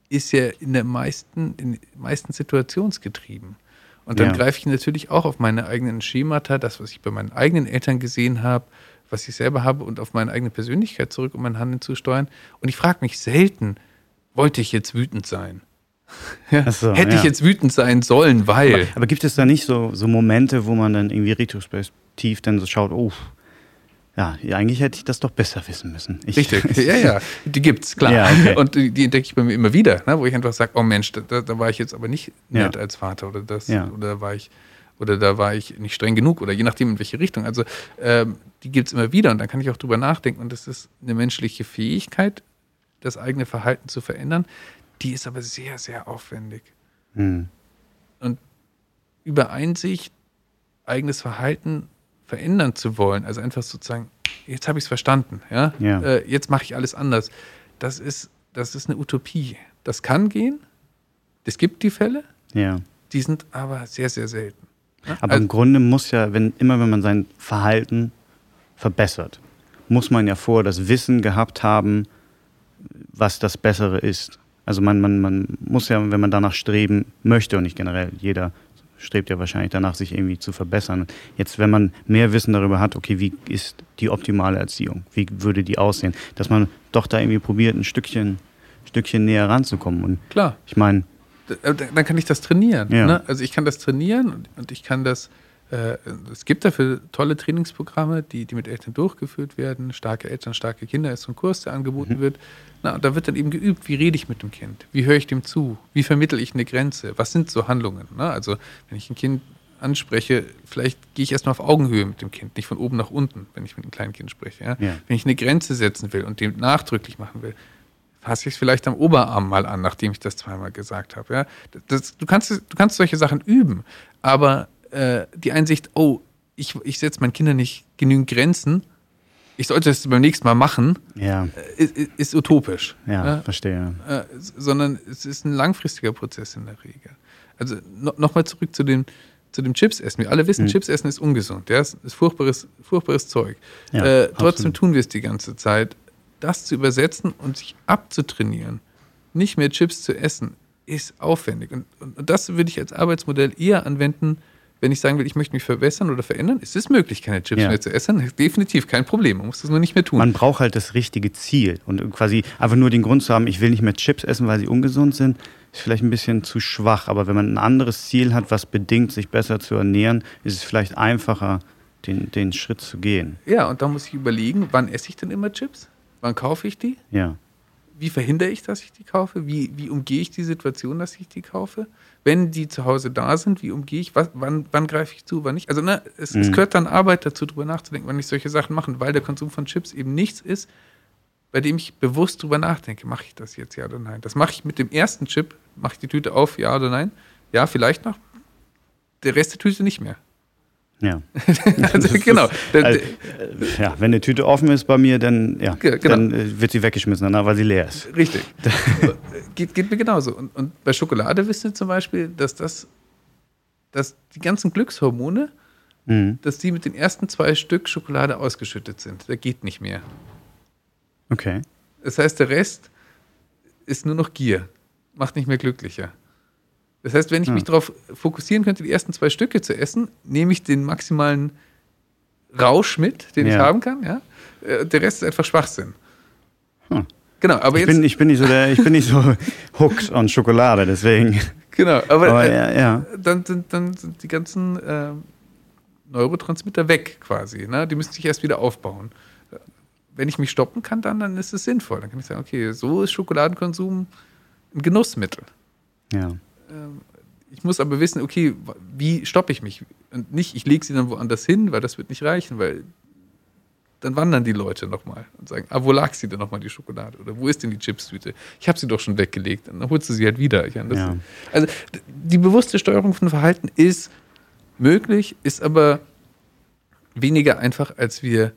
ist ja in der meisten, in meisten situationsgetrieben. Und dann ja. greife ich natürlich auch auf meine eigenen Schemata, das, was ich bei meinen eigenen Eltern gesehen habe, was ich selber habe und auf meine eigene Persönlichkeit zurück, um mein Handeln zu steuern. Und ich frage mich selten, wollte ich jetzt wütend sein? (laughs) Ja, so, Hätte ja. ich jetzt wütend sein sollen, weil. Aber, aber, gibt es da nicht so, so Momente, wo man dann irgendwie retrospektiv dann so schaut, oh, ja, eigentlich hätte ich das doch besser wissen müssen. Ich Richtig, ja, ja, die gibt's, klar. Ja, okay. Und die, die, entdecke ich bei mir immer wieder, ne, wo ich einfach sage, oh Mensch, da, da, war ich jetzt aber nicht nett ja. als Vater oder das, ja. oder war ich, oder da war ich nicht streng genug oder je nachdem in welche Richtung. Also ähm, die gibt es immer wieder und dann kann ich auch drüber nachdenken und das ist eine menschliche Fähigkeit, das eigene Verhalten zu verändern. Die ist aber sehr, sehr aufwendig. Hm. Und über Einsicht, eigenes Verhalten verändern zu wollen, also einfach sozusagen, jetzt habe ich es verstanden, ja, ja. Äh, jetzt mache ich alles anders. Das ist, das ist eine Utopie. Das kann gehen. Es gibt die Fälle. Ja. Die sind aber sehr, sehr selten. Ja? Aber also, im Grunde muss ja, wenn, immer wenn man sein Verhalten verbessert, muss man ja vorher das Wissen gehabt haben, was das Bessere ist. Also man, man, man muss ja, wenn man danach streben möchte und nicht generell jeder strebt ja wahrscheinlich danach, sich irgendwie zu verbessern. Jetzt, wenn man mehr Wissen darüber hat, okay, wie ist die optimale Erziehung? Wie würde die aussehen? Dass man doch da irgendwie probiert, ein Stückchen Stückchen näher ranzukommen. Und Klar. ich meine, Äh, dann kann ich das trainieren. Ja. Ne? Also ich kann das trainieren und, und ich kann das, äh, es gibt dafür tolle Trainingsprogramme, die, die mit Eltern durchgeführt werden. Starke Eltern, starke Kinder ist so ein Kurs, der angeboten wird. Na, und da wird dann eben geübt, wie rede ich mit dem Kind? Wie höre ich dem zu? Wie vermittle ich eine Grenze? Was sind so Handlungen? Ne? Also wenn ich ein Kind anspreche, vielleicht gehe ich erstmal auf Augenhöhe mit dem Kind, nicht von oben nach unten, wenn ich mit einem kleinen Kind spreche. Ja? Ja. Wenn ich eine Grenze setzen will und dem nachdrücklich machen will, fasse ich es vielleicht am Oberarm mal an, nachdem ich das zweimal gesagt habe. Ja? Das, du, kannst, du kannst solche Sachen üben, aber äh, die Einsicht, oh, ich, ich setze meinen Kindern nicht genügend Grenzen, ich sollte es beim nächsten Mal machen, ja, äh, ist, ist utopisch. ja, verstehe. Äh, sondern es ist ein langfristiger Prozess in der Regel. Also no, nochmal zurück zu dem, zu dem Chipsessen. Wir alle wissen, Chipsessen ist ungesund. Ja? Es ist furchtbares, furchtbares Zeug. Ja, äh, trotzdem tun wir es die ganze Zeit. Das zu übersetzen und sich abzutrainieren, nicht mehr Chips zu essen, ist aufwendig. Und, und, und das würde ich als Arbeitsmodell eher anwenden, wenn ich sagen will, ich möchte mich verbessern oder verändern. Es ist möglich, keine Chips Ja. mehr zu essen. Definitiv kein Problem. Man muss das nur nicht mehr tun. Man braucht halt das richtige Ziel und quasi einfach nur den Grund zu haben, ich will nicht mehr Chips essen, weil sie ungesund sind, ist vielleicht ein bisschen zu schwach. Aber wenn man ein anderes Ziel hat, was bedingt, sich besser zu ernähren, ist es vielleicht einfacher, den, den Schritt zu gehen. Ja, und da muss ich überlegen, wann esse ich denn immer Chips? Wann kaufe ich die? Ja, Wie verhindere ich, dass ich die kaufe? Wie, wie umgehe ich die Situation, dass ich die kaufe? Wenn die zu Hause da sind, wie umgehe ich? Was, wann, wann greife ich zu, wann nicht? Also ne, es, es Mhm. gehört dann Arbeit dazu, drüber nachzudenken, wann ich solche Sachen mache, weil der Konsum von Chips eben nichts ist, bei dem ich bewusst drüber nachdenke, mache ich das jetzt ja oder nein? Das mache ich mit dem ersten Chip, mache ich die Tüte auf, ja oder nein? Ja, vielleicht noch. Der Rest der Tüte nicht mehr. Ja. (laughs) also, genau. Also, ja, wenn eine Tüte offen ist bei mir, dann, ja, Ge- genau. dann äh, wird sie weggeschmissen, danach, weil sie leer ist. Richtig. (laughs) geht, geht mir genauso. Und, und bei Schokolade wissen wir zum Beispiel, dass das, dass die ganzen Glückshormone, Mhm. dass die mit den ersten zwei Stück Schokolade ausgeschüttet sind. Da geht nicht mehr. Okay. Das heißt, der Rest ist nur noch Gier, macht nicht mehr glücklicher. Das heißt, wenn ich Ja. mich darauf fokussieren könnte, die ersten zwei Stücke zu essen, nehme ich den maximalen Rausch mit, den ich Ja. haben kann. Ja? Äh, Der Rest ist einfach Schwachsinn. Hm. Genau, aber Ich jetzt. bin, ich, bin nicht so der, ich bin nicht so (laughs) hooked on Schokolade, deswegen. genau, aber, Aber äh, ja, dann sind, dann sind die ganzen ähm, Neurotransmitter weg quasi. Ne? Die müssen sich erst wieder aufbauen. Wenn ich mich stoppen kann, dann, dann ist es sinnvoll. Dann kann ich sagen, okay, so ist Schokoladenkonsum ein Genussmittel. ja. Ich muss aber wissen, okay, wie stoppe ich mich? Und nicht, ich lege sie dann woanders hin, weil das wird nicht reichen, weil dann wandern die Leute nochmal und sagen, ah, wo lag sie denn nochmal, die Schokolade? Oder wo ist denn die Chipstüte? Ich habe sie doch schon weggelegt. Und dann holst du sie halt wieder. Ja. Also die bewusste Steuerung von Verhalten ist möglich, ist aber weniger einfach, als wir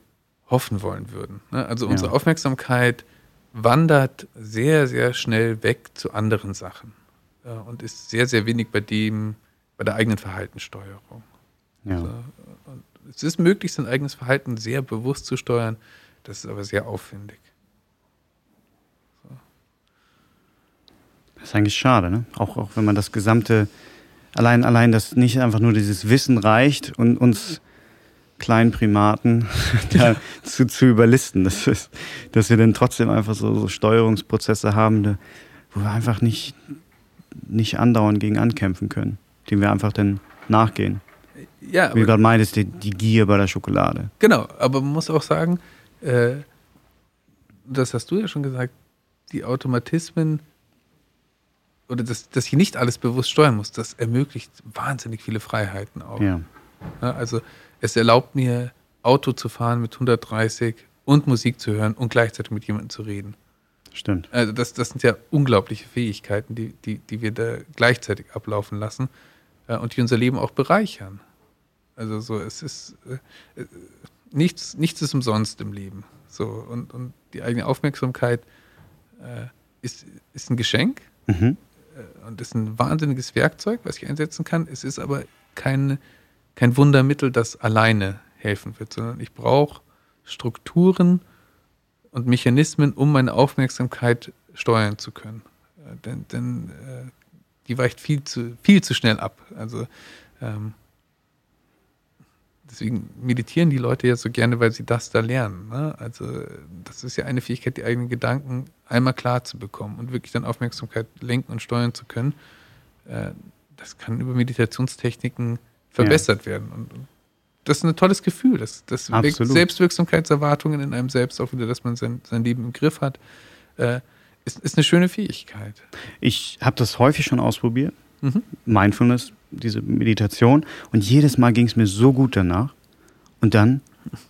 hoffen wollen würden. ne? Also unsere Ja. Aufmerksamkeit wandert sehr, sehr schnell weg zu anderen Sachen äh, und ist sehr, sehr wenig bei dem, bei der eigenen Verhaltenssteuerung. ja. So, und es ist möglich, sein eigenes Verhalten sehr bewusst zu steuern, das ist aber sehr aufwendig. Das ist eigentlich schade, ne? Auch, auch wenn man das gesamte, allein, allein, dass nicht einfach nur dieses Wissen reicht und uns kleinen Primaten (laughs) da zu, zu überlisten. Das ist, dass wir dann trotzdem einfach so, so Steuerungsprozesse haben, da, wo wir einfach nicht, nicht andauernd gegen ankämpfen können, dem wir einfach dann nachgehen. Ja, Wie du gerade meintest, die, die Gier bei der Schokolade. genau, aber man muss auch sagen, äh, das hast du ja schon gesagt, die Automatismen oder dass, dass ich nicht alles bewusst steuern muss, das ermöglicht wahnsinnig viele Freiheiten auch. Ja, Ja, also es erlaubt mir, Auto zu fahren mit 130 und Musik zu hören und gleichzeitig mit jemandem zu reden. Stimmt. Also das, das sind ja unglaubliche Fähigkeiten, die, die, die wir da gleichzeitig ablaufen lassen äh, und die unser Leben auch bereichern. Also so, es ist äh, äh, nichts, nichts ist umsonst im Leben. So, und, und die eigene Aufmerksamkeit äh, ist, ist ein Geschenk Mhm. äh, und ist ein wahnsinniges Werkzeug, was ich einsetzen kann. Es ist aber kein, kein Wundermittel, das alleine helfen wird, sondern ich brauche Strukturen und Mechanismen, um meine Aufmerksamkeit steuern zu können. Äh, denn denn äh, die weicht viel zu, viel zu schnell ab. Also ähm, deswegen meditieren die Leute ja so gerne, weil sie das da lernen. Ne? Also das ist ja eine Fähigkeit, die eigenen Gedanken einmal klar zu bekommen und wirklich dann Aufmerksamkeit lenken und steuern zu können. Äh, das kann über Meditationstechniken verbessert ja. werden. Und das ist ein tolles Gefühl. Das, das weckt Selbstwirksamkeitserwartungen in einem selbst auch wieder, dass man sein, sein Leben im Griff hat. Äh, ist, ist eine schöne Fähigkeit. Ich habe das häufig schon ausprobiert. Mhm. Mindfulness, diese Meditation. Und jedes Mal ging es mir so gut danach. Und dann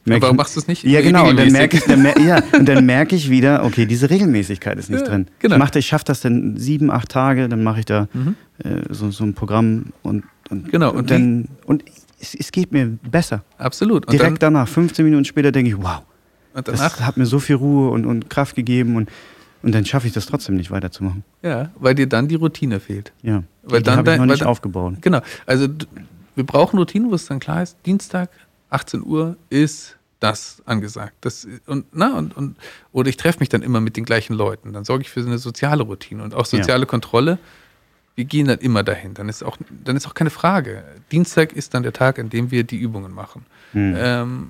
aber warum machst du es nicht? Ja, genau. Und dann merke ich, dann, ja, und dann merke ich wieder, okay, diese Regelmäßigkeit ist nicht ja, drin. Genau. Ich, mach, ich schaffe das dann sieben, acht Tage, dann mache ich da mhm. äh, so, so ein Programm und, und, genau. und, und dann und es, es, geht mir besser. Absolut. Und Direkt dann, danach, 15 Minuten später, denke ich, wow, das hat mir so viel Ruhe und, und Kraft gegeben und, und dann schaffe ich das trotzdem nicht weiterzumachen. Ja, weil dir dann die Routine fehlt. Ja, weil die, dann die ich noch nicht dann, aufgebaut. Genau, also wir brauchen Routine, wo es dann klar ist, Dienstag, 18 Uhr ist das angesagt. Das, und, na, und, und, oder ich treffe mich dann immer mit den gleichen Leuten. Dann sorge ich für so eine soziale Routine und auch soziale ja. Kontrolle. Wir gehen dann immer dahin. Dann ist, auch, dann ist auch keine Frage. Dienstag ist dann der Tag, an dem wir die Übungen machen. Hm. Ähm,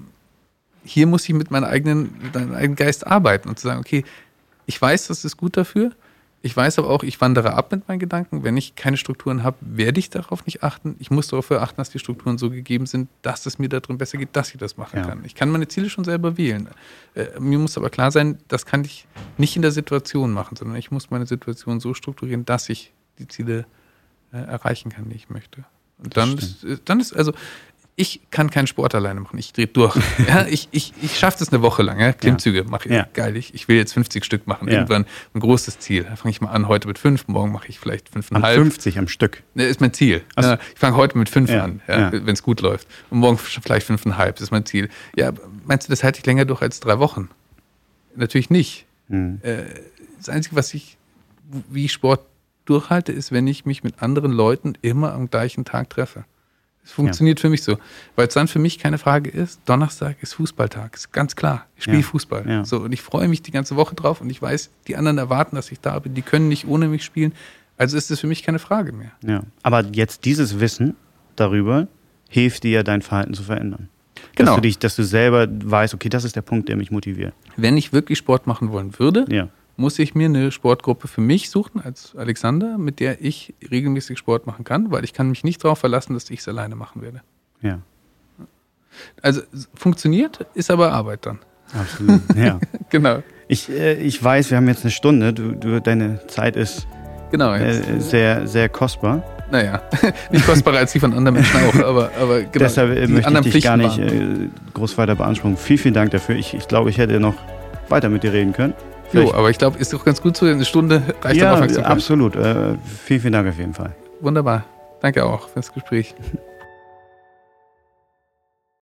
hier muss ich mit meinem eigenen, mit meinem eigenen Geist arbeiten und zu sagen, okay, ich weiß, das ist gut dafür. Ich weiß aber auch, ich wandere ab mit meinen Gedanken. Wenn ich keine Strukturen habe, werde ich darauf nicht achten. Ich muss darauf achten, dass die Strukturen so gegeben sind, dass es mir darin besser geht, dass ich das machen ja. kann. Ich kann meine Ziele schon selber wählen. Äh, mir muss aber klar sein, das kann ich nicht in der Situation machen, sondern ich muss meine Situation so strukturieren, dass ich die Ziele äh, erreichen kann, die ich möchte. Und dann ist, äh, dann ist, also ich kann keinen Sport alleine machen. Ich drehe durch. (laughs) ja, ich ich, ich schaffe das eine Woche lang. Ja? Klimmzüge mache ich. Ja. Geil. Ich, ich will jetzt 50 Stück machen. Irgendwann ein großes Ziel. Da fange ich mal an, heute mit fünf. Morgen mache ich vielleicht fünfeinhalb. Am 50 am Stück. Das ist mein Ziel. Also, ich fange heute mit fünf an, wenn es gut läuft. Und morgen vielleicht fünfeinhalb. Das ist mein Ziel. Ja, meinst du, das halte ich länger durch als drei Wochen? Natürlich nicht. Hm. Äh, das Einzige, was ich, wie ich Sport durchhalte, ist, wenn ich mich mit anderen Leuten immer am gleichen Tag treffe. Es funktioniert ja. für mich so. Weil es dann für mich keine Frage ist, Donnerstag ist Fußballtag. Ist ganz klar. Ich spiele ja. Fußball. Ja. So, und ich freue mich die ganze Woche drauf und ich weiß, die anderen erwarten, dass ich da bin. Die können nicht ohne mich spielen. Also ist es für mich keine Frage mehr. Ja. Aber jetzt dieses Wissen darüber hilft dir, dein Verhalten zu verändern. Genau. Dass du, dich, dass du selber weißt, okay, das ist der Punkt, der mich motiviert. Wenn ich wirklich Sport machen wollen würde, ja muss ich mir eine Sportgruppe für mich suchen als Alexander, mit der ich regelmäßig Sport machen kann, weil ich kann mich nicht darauf verlassen, dass ich es alleine machen werde. Ja. Also funktioniert, ist aber Arbeit dann. Absolut, ja. (laughs) genau. Ich, äh, ich weiß, wir haben jetzt eine Stunde. Du, du deine Zeit ist genau, äh, sehr, sehr kostbar. Naja, (laughs) nicht kostbarer als die von anderen Menschen auch, aber, aber genau. Deshalb äh, möchte ich dich gar nicht äh, groß weiter beanspruchen. Vielen, vielen Dank dafür. Ich, ich glaube, ich hätte noch weiter mit dir reden können. Jo, aber ich glaube, ist doch ganz gut so. Eine Stunde reicht ja, am Anfang zu absolut. Äh, vielen, vielen Dank auf jeden Fall. Wunderbar. Danke auch fürs Gespräch. (laughs)